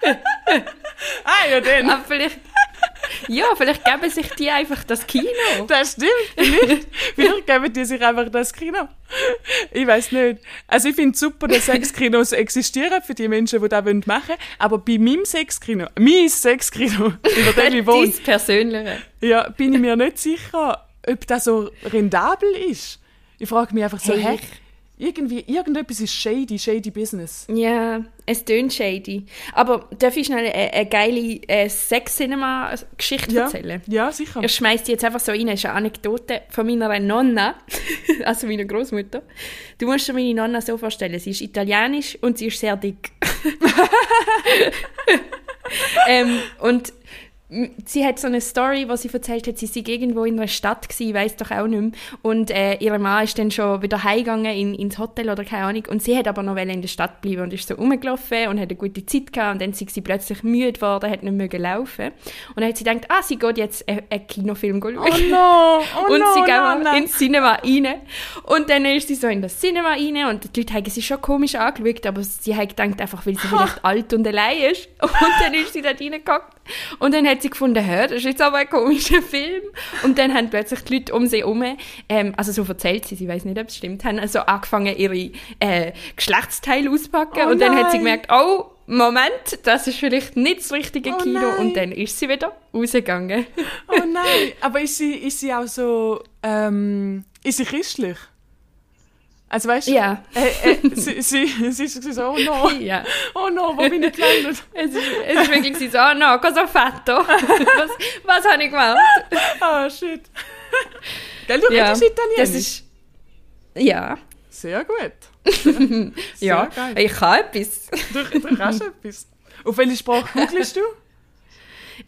ah ja, dann. Aber vielleicht, ja, vielleicht geben sich die einfach das Kino. Das stimmt nicht. Vielleicht geben die sich einfach das Kino. Ich weiß nicht. Also ich finde es super, dass Sexkinos existieren für die Menschen, die das machen wollen. Aber bei meinem Sexkino, mein Sexkino, über dem ich wohne, Dein Persönliche. ja, bin ich mir nicht sicher, ob das so rentabel ist. Ich frage mich einfach so, Hey, Irgendwie, irgendetwas ist shady, shady business. Ja, es tönt shady. Aber darf ich schnell eine, eine geile äh, Sex-Cinema-Geschichte Ja, erzählen? ja sicher. Ich schmeiß die jetzt einfach so rein. Das ist eine Anekdote von meiner Nonna, also meiner Großmutter. Du musst dir meine Nonna so vorstellen, sie ist italienisch und sie ist sehr dick. ähm, und sie hat so eine Story, wo sie erzählt hat, sie sei irgendwo in einer Stadt gewesen, weiß doch auch nicht mehr. Und äh, ihr Mann ist dann schon wieder heimgegangen in, ins Hotel oder keine Ahnung. Und sie hat aber noch in der Stadt bleiben und ist so rumgelaufen und hat eine gute Zeit gehabt. Und dann ist sie plötzlich müde geworden, hat nicht mehr laufen. Und dann hat sie gedacht, ah, sie geht jetzt einen, einen Kinofilm schauen. Oh no, oh und no, sie no, gehen no. ins Cinema rein. Und dann ist sie so in das Cinema rein und die Leute haben sie schon komisch angeschaut, aber sie hat gedacht, einfach weil sie vielleicht alt und allein ist. Und dann ist sie dort reingehockt. Und dann hat sie gefunden, hä, das ist jetzt aber ein komischer Film. Und dann haben plötzlich die Leute um sie herum, ähm, also so erzählt sie, sie weiß nicht, ob es stimmt, haben also angefangen, ihre äh, Geschlechtsteile auszupacken. Oh und dann hat sie nein. gemerkt, oh, Moment, das ist vielleicht nicht das richtige Oh Kino. nein. Und dann ist sie wieder rausgegangen. Oh nein, aber ist sie, ist sie auch so, ähm, ist sie christlich? Also weißt du, Ja. äh, äh, sie, sie, sie ist so, oh no, ja. oh no, wo bin ich gelandet? Es ist, es ist wirklich so, oh no, cosa fatto? Was, was habe ich gemacht? Ah, shit. Gell, du Ja, redest Italienisch? das ist... Ja. Sehr gut. ja, geil. ich kann etwas. Du, du kannst etwas. Auf welche Sprache googelst du?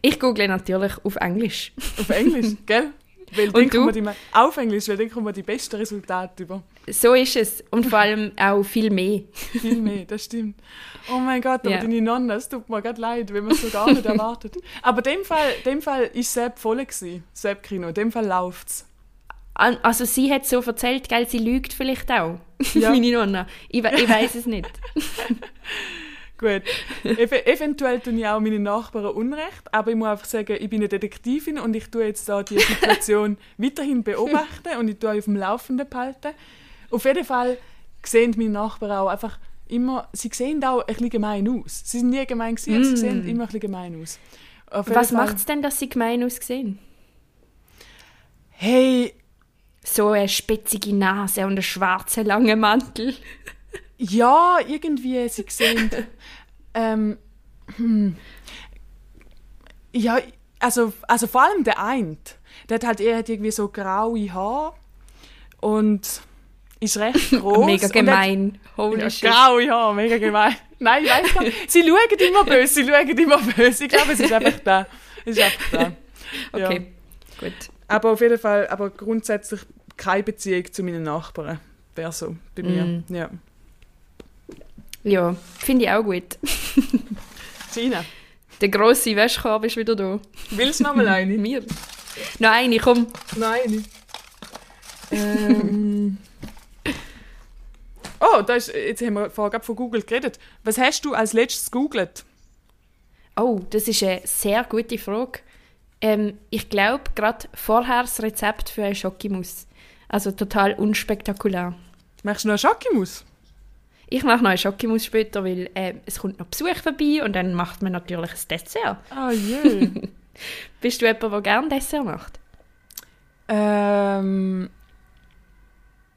Ich google natürlich auf Englisch. Auf Englisch, gell? Weil dann du? die, auf Englisch, weil dann kommen die besten Resultate über. So ist es. Und vor allem auch viel mehr. Viel mehr, das stimmt. Oh mein Gott, aber Ja. deine Nonne, es tut mir gerade leid, wenn man es so gar nicht erwartet. Aber in dem Fall, dem Fall ist Sepp voll gewesen, Sepp Kino. In dem Fall läuft's. An- Also sie hat so erzählt, gell, sie lügt vielleicht auch. Ja. Meine Nonna. Ich, ich weiß es nicht. Gut. Ev eventuell tun ich auch meine Nachbarn Unrecht, aber ich muss einfach sagen, ich bin eine Detektivin und ich tue jetzt da die Situation weiterhin beobachten und ich tue auf dem Laufenden behalten. Auf jeden Fall sehen meine Nachbarn auch einfach immer, sie sehen auch ein bisschen gemein aus. Sie sind nie gemein gewesen, aber sie sehen immer ein bisschen gemein aus. Was macht es denn, dass sie gemein aussehen? Hey, So eine spitzige Nase und einen schwarzen langen Mantel. Ja, irgendwie, sie sehen. ähm, hm. Ja, also, also vor allem der eine. Der hat halt er hat irgendwie so graue Haare und ist recht groß. Mega und hat- gemein. Holy Ja, shit. graue Haare, mega gemein. Nein, ich weiß gar nicht. Sie schauen immer böse, sie schauen immer böse. Ich glaube, es ist einfach da. Es ist einfach da. Ja. Okay, gut. Aber auf jeden Fall, aber grundsätzlich keine Beziehung zu meinen Nachbarn. Wäre so bei mir. Mm. Ja. Ja, finde ich auch gut. Gina, Der grosse Wäschkorb ist wieder da. willst du noch mal eine? Mir. Noch eine, komm. Nein. ähm. Oh, da ist, jetzt haben wir vorher gerade von Google geredet. Was hast du als letztes gegoogelt? Oh, das ist eine sehr gute Frage. Ähm, ich glaube, gerade vorher das Rezept für eine Schokimus. Also total unspektakulär. Machst du noch eine Schokimus? Ich mache noch eine Schokimus später, weil äh, es kommt noch Besuch vorbei und dann macht man natürlich ein Dessert. Ah je. Bist du jemand, der gerne Dessert macht?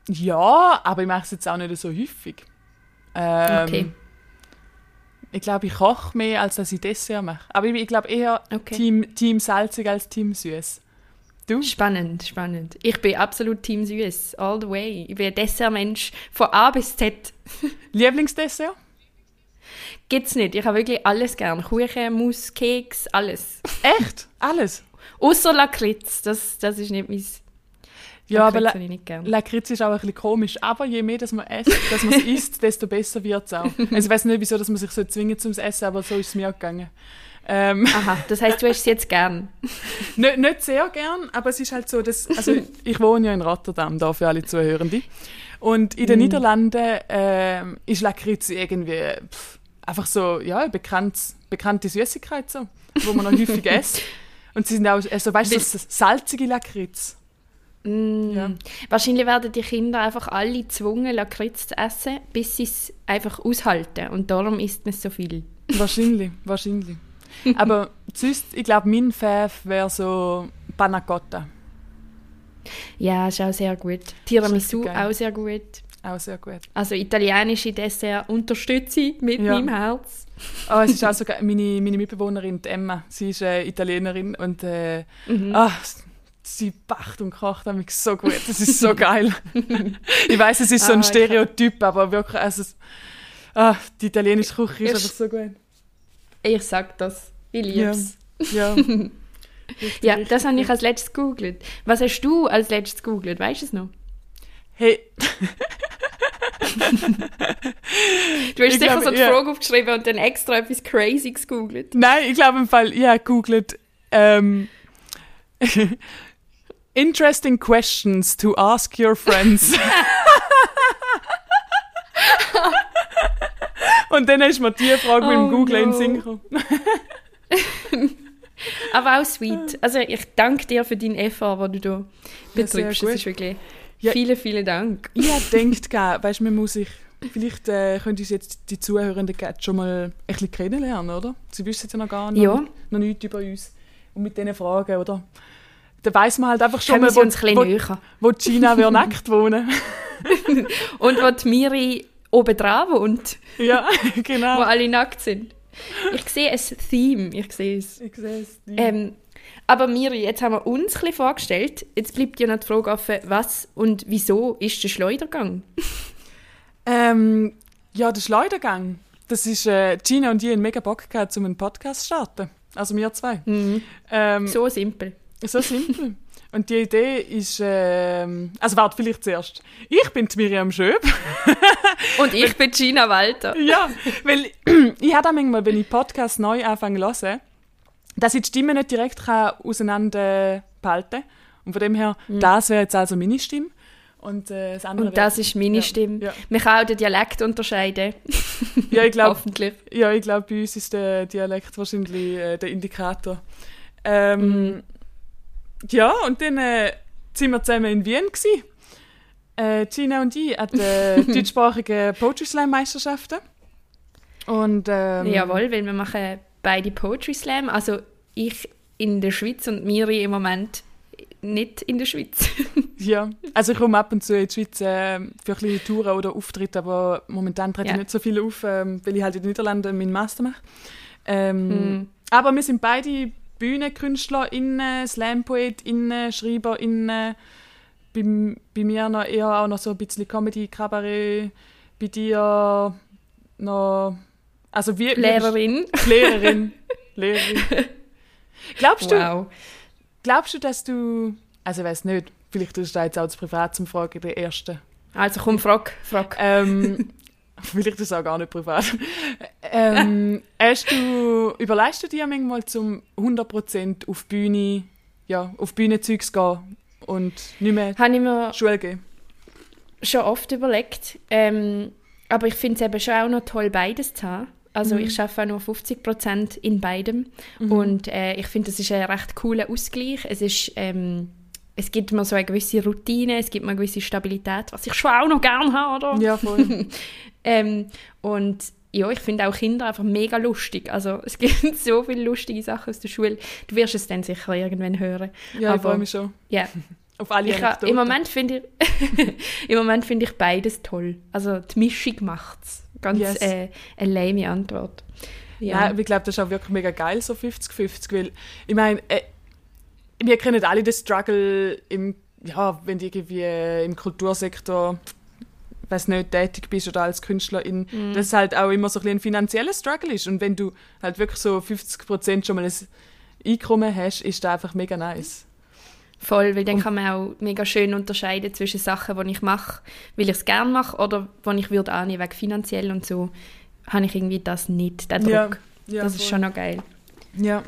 Ja, aber ich mache es jetzt auch nicht so häufig. Ähm, Okay. Ich glaube, ich koche mehr, als dass ich Dessert mache. Aber ich, ich glaube eher Okay. Team, Team salzig als Team süß. Du? Spannend, spannend. Ich bin absolut Team Süß, all the way. Ich bin Dessertmensch von A bis Z. Lieblingsdessert? Gibt's nicht. Ich habe wirklich alles gern. Kuchen, Mousse, Keks, alles. Echt? Alles? Außer Lakritz, das, das ist nicht mein... Ja, aber Lakritz La nicht gern. Lakritz ist auch ein bisschen komisch. Aber je mehr dass man isst, dass man es isst, desto besser wird es auch. Also ich weiß nicht, wieso dass man sich so zwingt zum Essen, aber so ist es mir auch gegangen. Ähm, Aha, das heißt, du hast es jetzt gern. nicht, nicht sehr gern, aber es ist halt so, dass, also ich wohne ja in Rotterdam, da für alle Zuhörenden. Und in den Niederlanden ähm, ist Lakritz irgendwie pff, einfach so, ja, eine bekannt, bekannte Süßigkeit so, wo man noch häufig isst. Und sie sind auch, also weißt du, so salzige Lakritz. Mm. Ja. Wahrscheinlich werden die Kinder einfach alle gezwungen, Lakritz zu essen, bis sie es einfach aushalten. Und darum isst man so viel. Wahrscheinlich, wahrscheinlich. Aber sonst, ich glaube, mein Pfeff wäre so Panna Cotta. Ja, ist auch sehr gut. Tiramisu auch sehr gut. Auch sehr gut. Also italienische Dessert unterstütze ich mit Ja. meinem Herz. Oh, es ist auch so geil. Meine, meine Mitbewohnerin, Emma, sie ist äh, Italienerin und äh, Mhm. ah, sie backt und kocht mich so gut. Das ist so geil. ich weiß, es ist so Ah, ein ich- Stereotyp, aber wirklich, also, ah, die italienische Küche ist Ich- einfach so gut. Ich sag das. Ich Ja. lieb's. Ja. Ja, das habe ich als letztes gegoogelt. Was hast du als letztes gegoogelt? Weißt du es noch? Hey, Du hast Ich sicher glaube, so die ja. Frage aufgeschrieben und dann extra etwas crazy gegoogelt. Nein, ich glaube im Fall, ich habe gegoogelt, ähm, interesting questions to ask your friends. Und dann ist mir die Frage mit dem Oh Googlen in den no. Sinn gekommen. Aber auch sweet. Also ich danke dir für deinen Effort, den du da Ja, betreibst. gut. das ist wirklich... Ja. Vielen, vielen Dank. Ich gedacht, weißt du, man muss sich, vielleicht äh, können uns jetzt die Zuhörenden schon mal ein bisschen kennenlernen, oder? Sie wissen ja noch gar nicht, Ja. noch nichts über uns. Und mit diesen Fragen, oder? Da weiß man halt einfach schon Kommen mal, wo, uns ein bisschen wo, näher. wo Gina will nackt wohnen. Und wo die Miri oben dran wohnt, ja, wo genau. alle nackt sind. Ich sehe ein Theme, ich sehe es. Ich sehe es. Ähm, aber Miri, jetzt haben wir uns ein bisschen vorgestellt. Jetzt bleibt ja noch die Frage offen, was und wieso ist der Schleudergang? Ähm, ja, der Schleudergang. Das ist, äh, Gina und ich haben mega Bock gehabt, um einen Podcast zu starten. Also wir zwei. Ähm, So simpel. So simpel. Und die Idee ist, ähm, also warte, vielleicht zuerst. Ich bin Miriam Schöb. Und ich bin Gina Walter. ja, weil ich habe manchmal, wenn ich Podcasts neu anfange zu hören, dass ich die Stimme nicht direkt kann auseinander behalten Und von dem her, das wäre jetzt also meine Stimme. Und äh, das andere Und das ist meine ja, Stimme. Ja, Man kann auch den Dialekt unterscheiden. ja ich glaube, Hoffentlich. ja, ich glaub, bei uns ist der Dialekt wahrscheinlich äh, der Indikator. Ähm, Ja, und dann äh, sind wir zusammen in Wien. Äh, Gina und ich an den deutschsprachigen Poetry Slam Meisterschaften. Und ähm, Jawohl, weil wir machen beide Poetry Slam. Also ich in der Schweiz und Miri im Moment nicht in der Schweiz. Ja, also ich komme ab und zu in die Schweiz äh, für kleine Touren oder Auftritte, aber momentan trete Ja. ich nicht so viel auf, ähm, weil ich halt in den Niederlanden meinen Master mache. Ähm, Mhm. Aber wir sind beide BühnenkünstlerInnen, Slam-PoetInnen, SchreiberInnen. Bei, bei mir noch eher auch noch so ein bisschen Comedy, Kabarett. Bei dir noch... Also wie... wie- Lehrerin. Lehrerin. Lehrerin. Glaubst du, Wow. glaubst du, dass du... Also ich weiß nicht, vielleicht ist das jetzt auch zu privat zum Fragen, der Erste. Also komm, frag, frag. Ähm, vielleicht ist es auch gar nicht privat. ähm, hast du, überlegst du dir manchmal zum 100% auf Bühne, ja, auf Bühnenzeug zu gehen und nicht mehr Habe ich mir Schule gehen? schon oft überlegt. Ähm, aber ich finde es eben schon auch noch toll, beides zu haben. Also ich arbeite auch nur 50% in beidem. Und äh, ich finde, das ist ein recht cooler Ausgleich. Es ist... Ähm, es gibt mir so eine gewisse Routine, es gibt mir eine gewisse Stabilität, was ich schon auch noch gerne habe, oder? Ja, voll. Ähm, und ja, ich finde auch Kinder einfach mega lustig. Also es gibt so viele lustige Sachen aus der Schule. Du wirst es dann sicher irgendwann hören. Ja, ich Aber- freue mich schon. Ja, Auf alle ich ha, im Moment finde ich, im Moment finde ich beides toll. Also die Mischung macht's. Ganz Yes. äh, eine lame Antwort. Ja, ich glaube, das ist auch wirklich mega geil, so 50-50, weil ich meine, äh, wir kennen alle den Struggle, im, ja, wenn du irgendwie im Kultursektor weiß nicht, tätig bist oder als Künstlerin, Mhm. dass es halt auch immer so ein, ein finanzieller Struggle ist. Und wenn du halt wirklich so 50% schon mal ein Einkommen hast, ist das einfach mega nice. Voll, weil dann kann man auch mega schön unterscheiden zwischen Sachen, die ich mache, weil ich es gerne mache, oder die ich würde annehmen wegen finanziell und so, habe ich irgendwie das nicht, den Druck. Ja, ja, das ist voll. schon noch geil. Ja.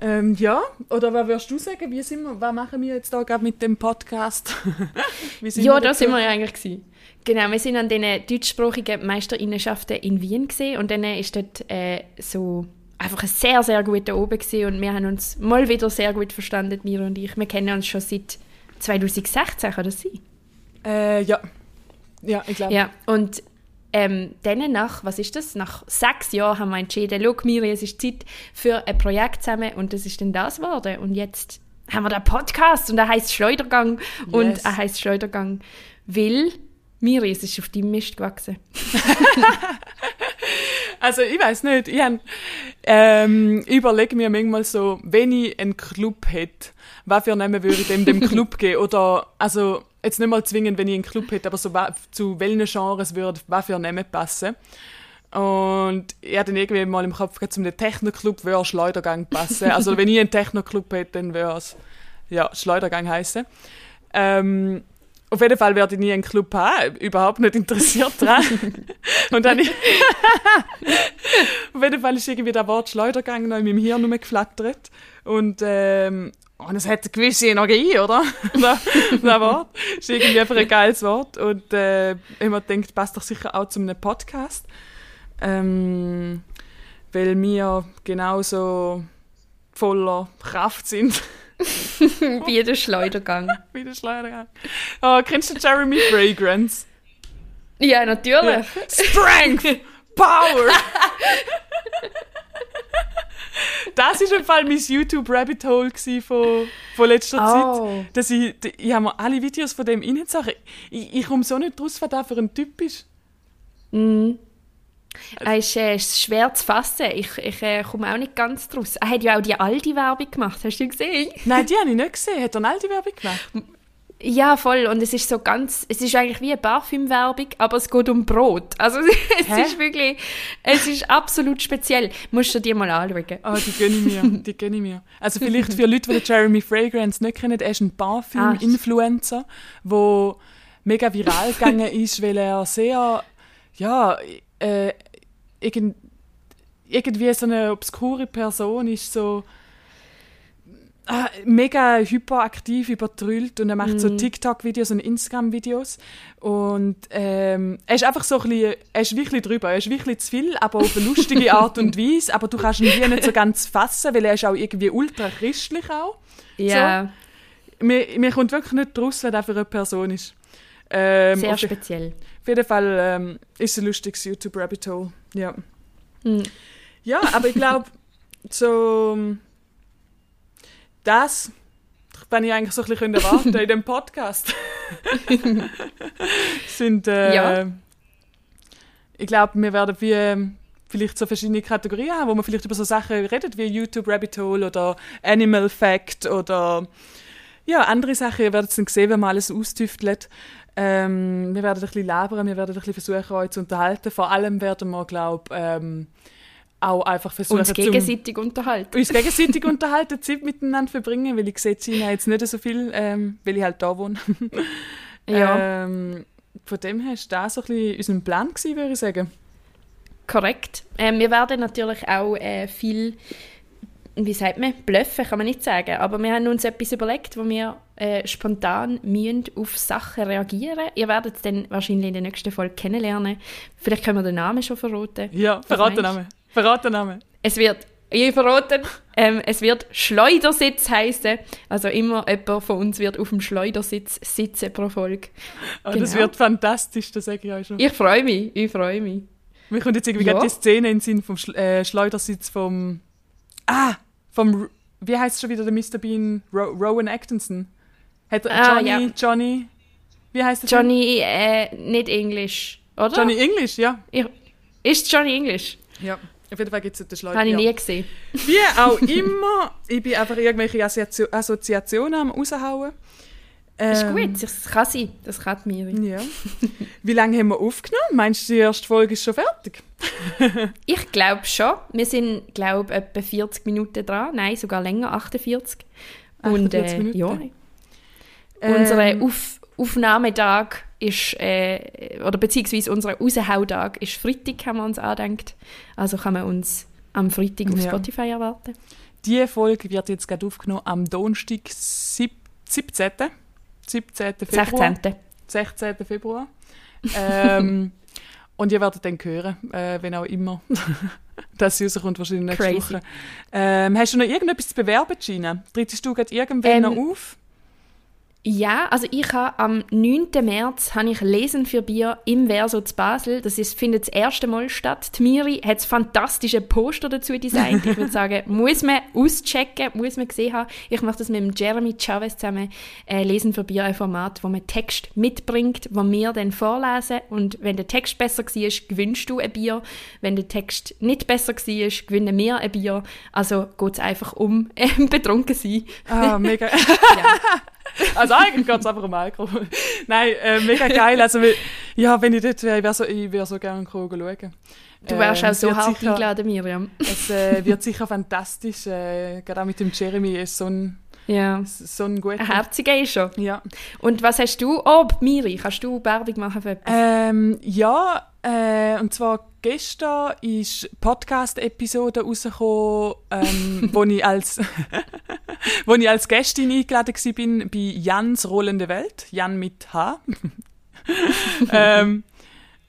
Ähm, ja, oder was würdest du sagen? Wie sind wir, was machen wir jetzt da gerade mit dem Podcast? Ja, da sind wir ja eigentlich gewesen. Genau, wir sind an den deutschsprachigen Meisterinnenschaften in Wien gesehen und dann ist dort äh, so einfach ein sehr, sehr guter oben gewesen und wir haben uns mal wieder sehr gut verstanden, mir und ich. Wir kennen uns schon seit 2016, kann das sein? Äh, ja. Ja, ich glaube. Ja, und ähm, dann nach, was ist das, nach sechs Jahren haben wir entschieden, schau Miri, es ist Zeit für ein Projekt zusammen und das ist dann das geworden. Und jetzt haben wir den Podcast und er heißt Schleudergang und Yes. er heißt Schleudergang, weil Miri, es ist auf deinem Mist gewachsen. Also ich weiß nicht, ich hab, ähm, überlege mir manchmal so, wenn ich einen Club hätte, was für Namen würde ich dem, dem Club geben? Oder, also jetzt nicht mal zwingend, wenn ich einen Club hätte, aber so zu welchen Genres würde was für Namen passen. Und ich hatte irgendwie mal im Kopf, zum Techno-Club würde Schleudergang passen. Also wenn ich einen Techno-Club hätte, dann würde es ja, Schleudergang heißen. Ähm, auf jeden Fall werde ich nie einen Club haben, überhaupt nicht interessiert dran. Und dann ich auf jeden Fall ist irgendwie der Wort Schleudergang noch in meinem Hirn rumgeflattert. Und, ähm, und es hat eine gewisse Energie, oder? das, das Wort. Ist irgendwie einfach ein geiles Wort. Und äh, ich mir denkt, passt doch sicher auch zu einem Podcast. Ähm, weil wir genauso voller Kraft sind Wie der Schleudergang. wie der Schleudergang. Oh, kennst du Jeremy Fragrance? ja, natürlich. Strength! Power! das war im Fall mein YouTube-Rabbit Hole gsi von, von letzter Oh. Zeit. Dass ich, ich habe mir alle Videos von dem reingezogen. Ich, ich komme so nicht raus, was der für ein Typ ist. Mhm. Es ist äh, schwer zu fassen. Ich, ich äh, komme auch nicht ganz draus. Er hat ja auch die Aldi-Werbung gemacht. Hast du die gesehen? Nein, die habe ich nicht gesehen. Hat er eine alte Werbung gemacht? Ja, voll. Und es ist so ganz, es ist eigentlich wie eine Parfümwerbung, aber es geht um Brot. Also es Hä? ist wirklich, es ist absolut speziell. Musst du dir mal anschauen. Ah, die gönne ich mir, die gönne ich mir. Also vielleicht für Leute, die Jeremy Fragrance nicht kennen, er ist ein Parfüm-Influencer, der mega viral gegangen ist, weil er sehr, ja, äh, irgend, irgendwie so eine obskure Person ist, so ah, mega hyperaktiv, übertrüllt und er macht so TikTok-Videos und Instagram-Videos und ähm, er ist einfach so ein bisschen, er ist wirklich drüber, er ist wirklich zu viel, aber auf eine lustige Art und Weise, aber du kannst ihn wie nicht so ganz fassen, weil er ist auch irgendwie ultra christlich auch. Ja, Mir, mir kommt wirklich nicht raus, was er für eine Person ist. Ähm, sehr speziell. Auf jeden Fall ähm, ist es ein lustiges YouTube-Rabbit Hole. Ja. Hm. ja, aber ich glaube, so das wenn ich eigentlich so ein bisschen erwarten in dem Podcast. sind, äh, Ja. Ich glaube, wir werden wie ähm, vielleicht so verschiedene Kategorien haben, wo man vielleicht über so Sachen redet, wie YouTube Rabbit Hole oder Animal Fact oder ja, andere Sachen. Ihr werdet es dann sehen, wenn man alles austüftelt. Ähm, wir werden ein bisschen labern, wir werden ein bisschen versuchen, euch zu unterhalten. Vor allem werden wir, glaube ähm, auch einfach versuchen, Uns zum- gegenseitig unterhalten. uns gegenseitig unterhalten, Zeit miteinander verbringen, weil ich sehe Gina jetzt nicht so viel, ähm, weil ich halt da wohne. Ja, ähm, von dem her ist das so ein bisschen unser Plan gewesen, würde ich sagen. korrekt. Ähm, wir werden natürlich auch äh, viel, wie sagt man, bluffen kann man nicht sagen, aber wir haben uns etwas überlegt, wo wir äh, spontan müssen auf Sachen reagieren. Ihr werdet es dann wahrscheinlich in der nächsten Folge kennenlernen. Vielleicht können wir den Namen schon verraten. Ja, verrat den meinst Namen. Verrat den Namen. Es wird, ich verraten, ähm, es wird Schleudersitz heißen. Also immer jemand von uns wird auf dem Schleudersitz sitzen pro Folge. Oh, Das Genau. wird fantastisch, das sage ich euch schon. Ich freue mich, ich freue mich. Mir kommt jetzt irgendwie Ja. gerade die Szene in den Sinn vom äh, Schleudersitz vom... Ah, vom... Wie heißt schon wieder der Mr. Bean? Ro Rowan Atkinson. Hat er Ah, Johnny... ja. Johnny... Wie heißt der? Johnny, äh, nicht Englisch, oder? Johnny English, ja. Ich, ist Johnny English? Ja. Auf jeden Fall gibt es den Schleuder. Habe ich ja. nie gesehen. Wie auch immer, ich bin einfach irgendwelche Assozi Assoziationen am raushauen. Ist Ähm, gut, das kann sein, das kann die Miri. Ja. Wie lange haben wir aufgenommen? Meinst du, die erste Folge ist schon fertig? Ich glaube schon. Wir sind, glaube ich, etwa 40 Minuten dran. Nein, sogar länger, 48. Und 48 äh, Minuten. ja, Ähm, unser Auf Aufnahmetag ist, äh, oder beziehungsweise unser Raushautag ist Freitag, haben wir uns angedenkt. Also kann man uns am Freitag auf Ja. Spotify erwarten. Die Folge wird jetzt gerade aufgenommen am Donnerstag, sieb 17. 17. Februar. 16. 16. Februar. ähm, und ihr werdet dann hören, äh, wenn auch immer. dass sie rauskommt, wahrscheinlich nächste Crazy. Woche. Ähm, hast du noch irgendetwas zu bewerben, Gina? Trittst du gerade irgendwann Ähm, noch auf? Ja, also ich habe am 9. März habe ich Lesen für Bier im Verso zu Basel. Das ist, findet das erste Mal statt. Die Miri hat fantastische Poster dazu designt. Ich würde sagen, muss man auschecken, muss man gesehen haben. Ich mache das mit dem Jeremy Chavez zusammen. Äh, Lesen für Bier, ein Format, wo man Text mitbringt, wo wir dann vorlesen. Und wenn der Text besser war, gewinnst du ein Bier. Wenn der Text nicht besser war, gewinnen wir ein Bier. Also geht es einfach um äh, betrunken sein. Ah, mega. Ja. Also eigentlich geht es einfach um Alkohol. Nein, äh, mega geil. Also, weil- ja, wenn ich dort wäre, ich wäre so, ich wär so gerne schauen. Du wärst Ähm, auch so hart sicher, eingeladen, Miriam. Es äh, wird sicher fantastisch. Äh, gerade auch mit dem Jeremy ist so ein, Ja. so ein guter. Ein herziger ist schon. Ja. Und was hast du? Oh, Miri, kannst du Werbung machen für etwas? Ähm, ja, äh, und zwar gestern ist eine Podcast-Episode rausgekommen, ähm, wo, ich als, wo ich als Gästin eingeladen war bei Jans Rollende Welt. Jan mit H. ähm,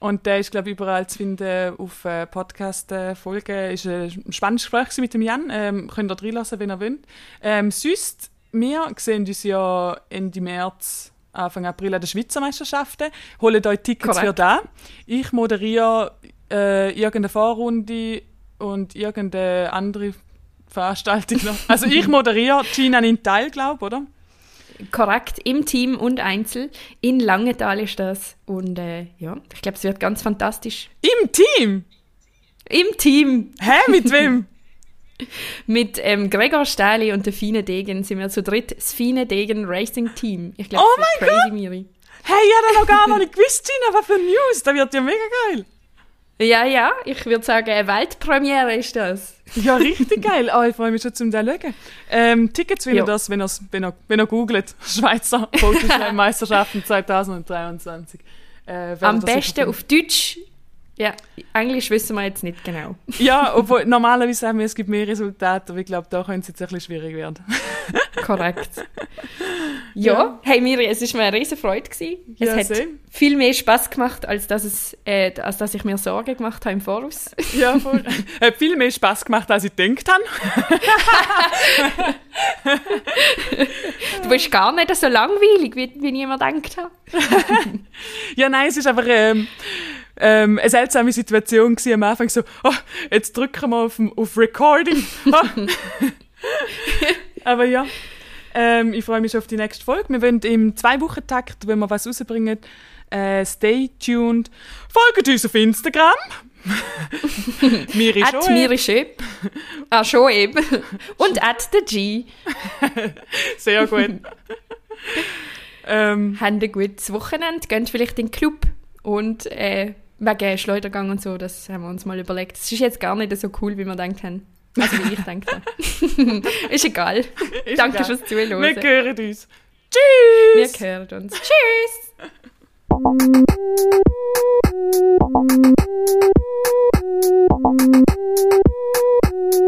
und der ist, glaube ich, überall zu finden auf äh, Podcast-Folgen. Ist ein spannendes Gespräch mit dem Jan. Ähm, könnt ihr reinlassen, wenn ihr wollt. Ähm, sonst, wir sehen uns ja Ende März, Anfang April an den Schweizer Meisterschaften. Holt euch Tickets Korrekt. für da. Ich moderiere äh, irgendeine Vorrunde und irgendeine andere Veranstaltung noch. Also ich moderiere, Gina nimmt teil, glaube ich, oder? Korrekt, im Team und Einzel. In Langenthal ist das. Und äh, ja, ich glaube, es wird ganz fantastisch. Im Team? Im Team! Hä, mit wem? Mit ähm, Gregor Stähli und der Fine Degen sind wir zu dritt das Fine Degen Racing Team. Ich glaube, Oh das wird crazy, Miri. Hey, ich habe noch gar nicht gewusst, Gina, was für News. Das wird ja mega geil. Ja, ja, ich würde sagen, eine Weltpremiere ist das. Ja, richtig geil. Oh, ich freue mich schon zum da schauen. Ähm, Tickets findet Ja. das, wenn ihr wenn ihr, wenn ihr googelt. Schweizer Bautische-Meisterschaften 2023. Äh, Am besten auf Deutsch. Ja, Englisch wissen wir jetzt nicht genau. Ja, obwohl normalerweise sagen wir, es gibt mehr Resultate, aber ich glaube, da könnte es jetzt ein bisschen schwierig werden. Korrekt. ja, Ja. hey Miri, es war mir eine riesen Freude. Gewesen. Es Ja, hat same. viel mehr Spass gemacht, als dass, es, äh, als dass ich mir Sorgen gemacht habe im Voraus. Ja, voll. Hat viel mehr Spaß gemacht, als ich gedacht habe. Du bist gar nicht so langweilig, wie, wie niemand gedacht hat. Ja, nein, es ist einfach ähm, ähm, eine seltsame Situation gewesen am Anfang. So, oh, jetzt drücken wir auf, auf Recording. Ah. Aber ja, ähm, ich freue mich schon auf die nächste Folge. Wir wollen im Zwei-Wochen-Takt, wenn wir was rausbringen, äh, stay tuned. Folgt uns auf Instagram. Miri At Schoe. Miri Schöp. Ah, schon eben. Und at the G. Sehr gut. ähm, Haben ein gutes Wochenende, gehen vielleicht in den Club. Und äh, wegen Schleudergang und so, das haben wir uns mal überlegt. Es ist jetzt gar nicht so cool, wie wir gedacht haben. Also wie ich denke. ist egal. Ist Danke egal. fürs Zuhören. Wir hören uns. Tschüss! Wir hören uns. Tschüss!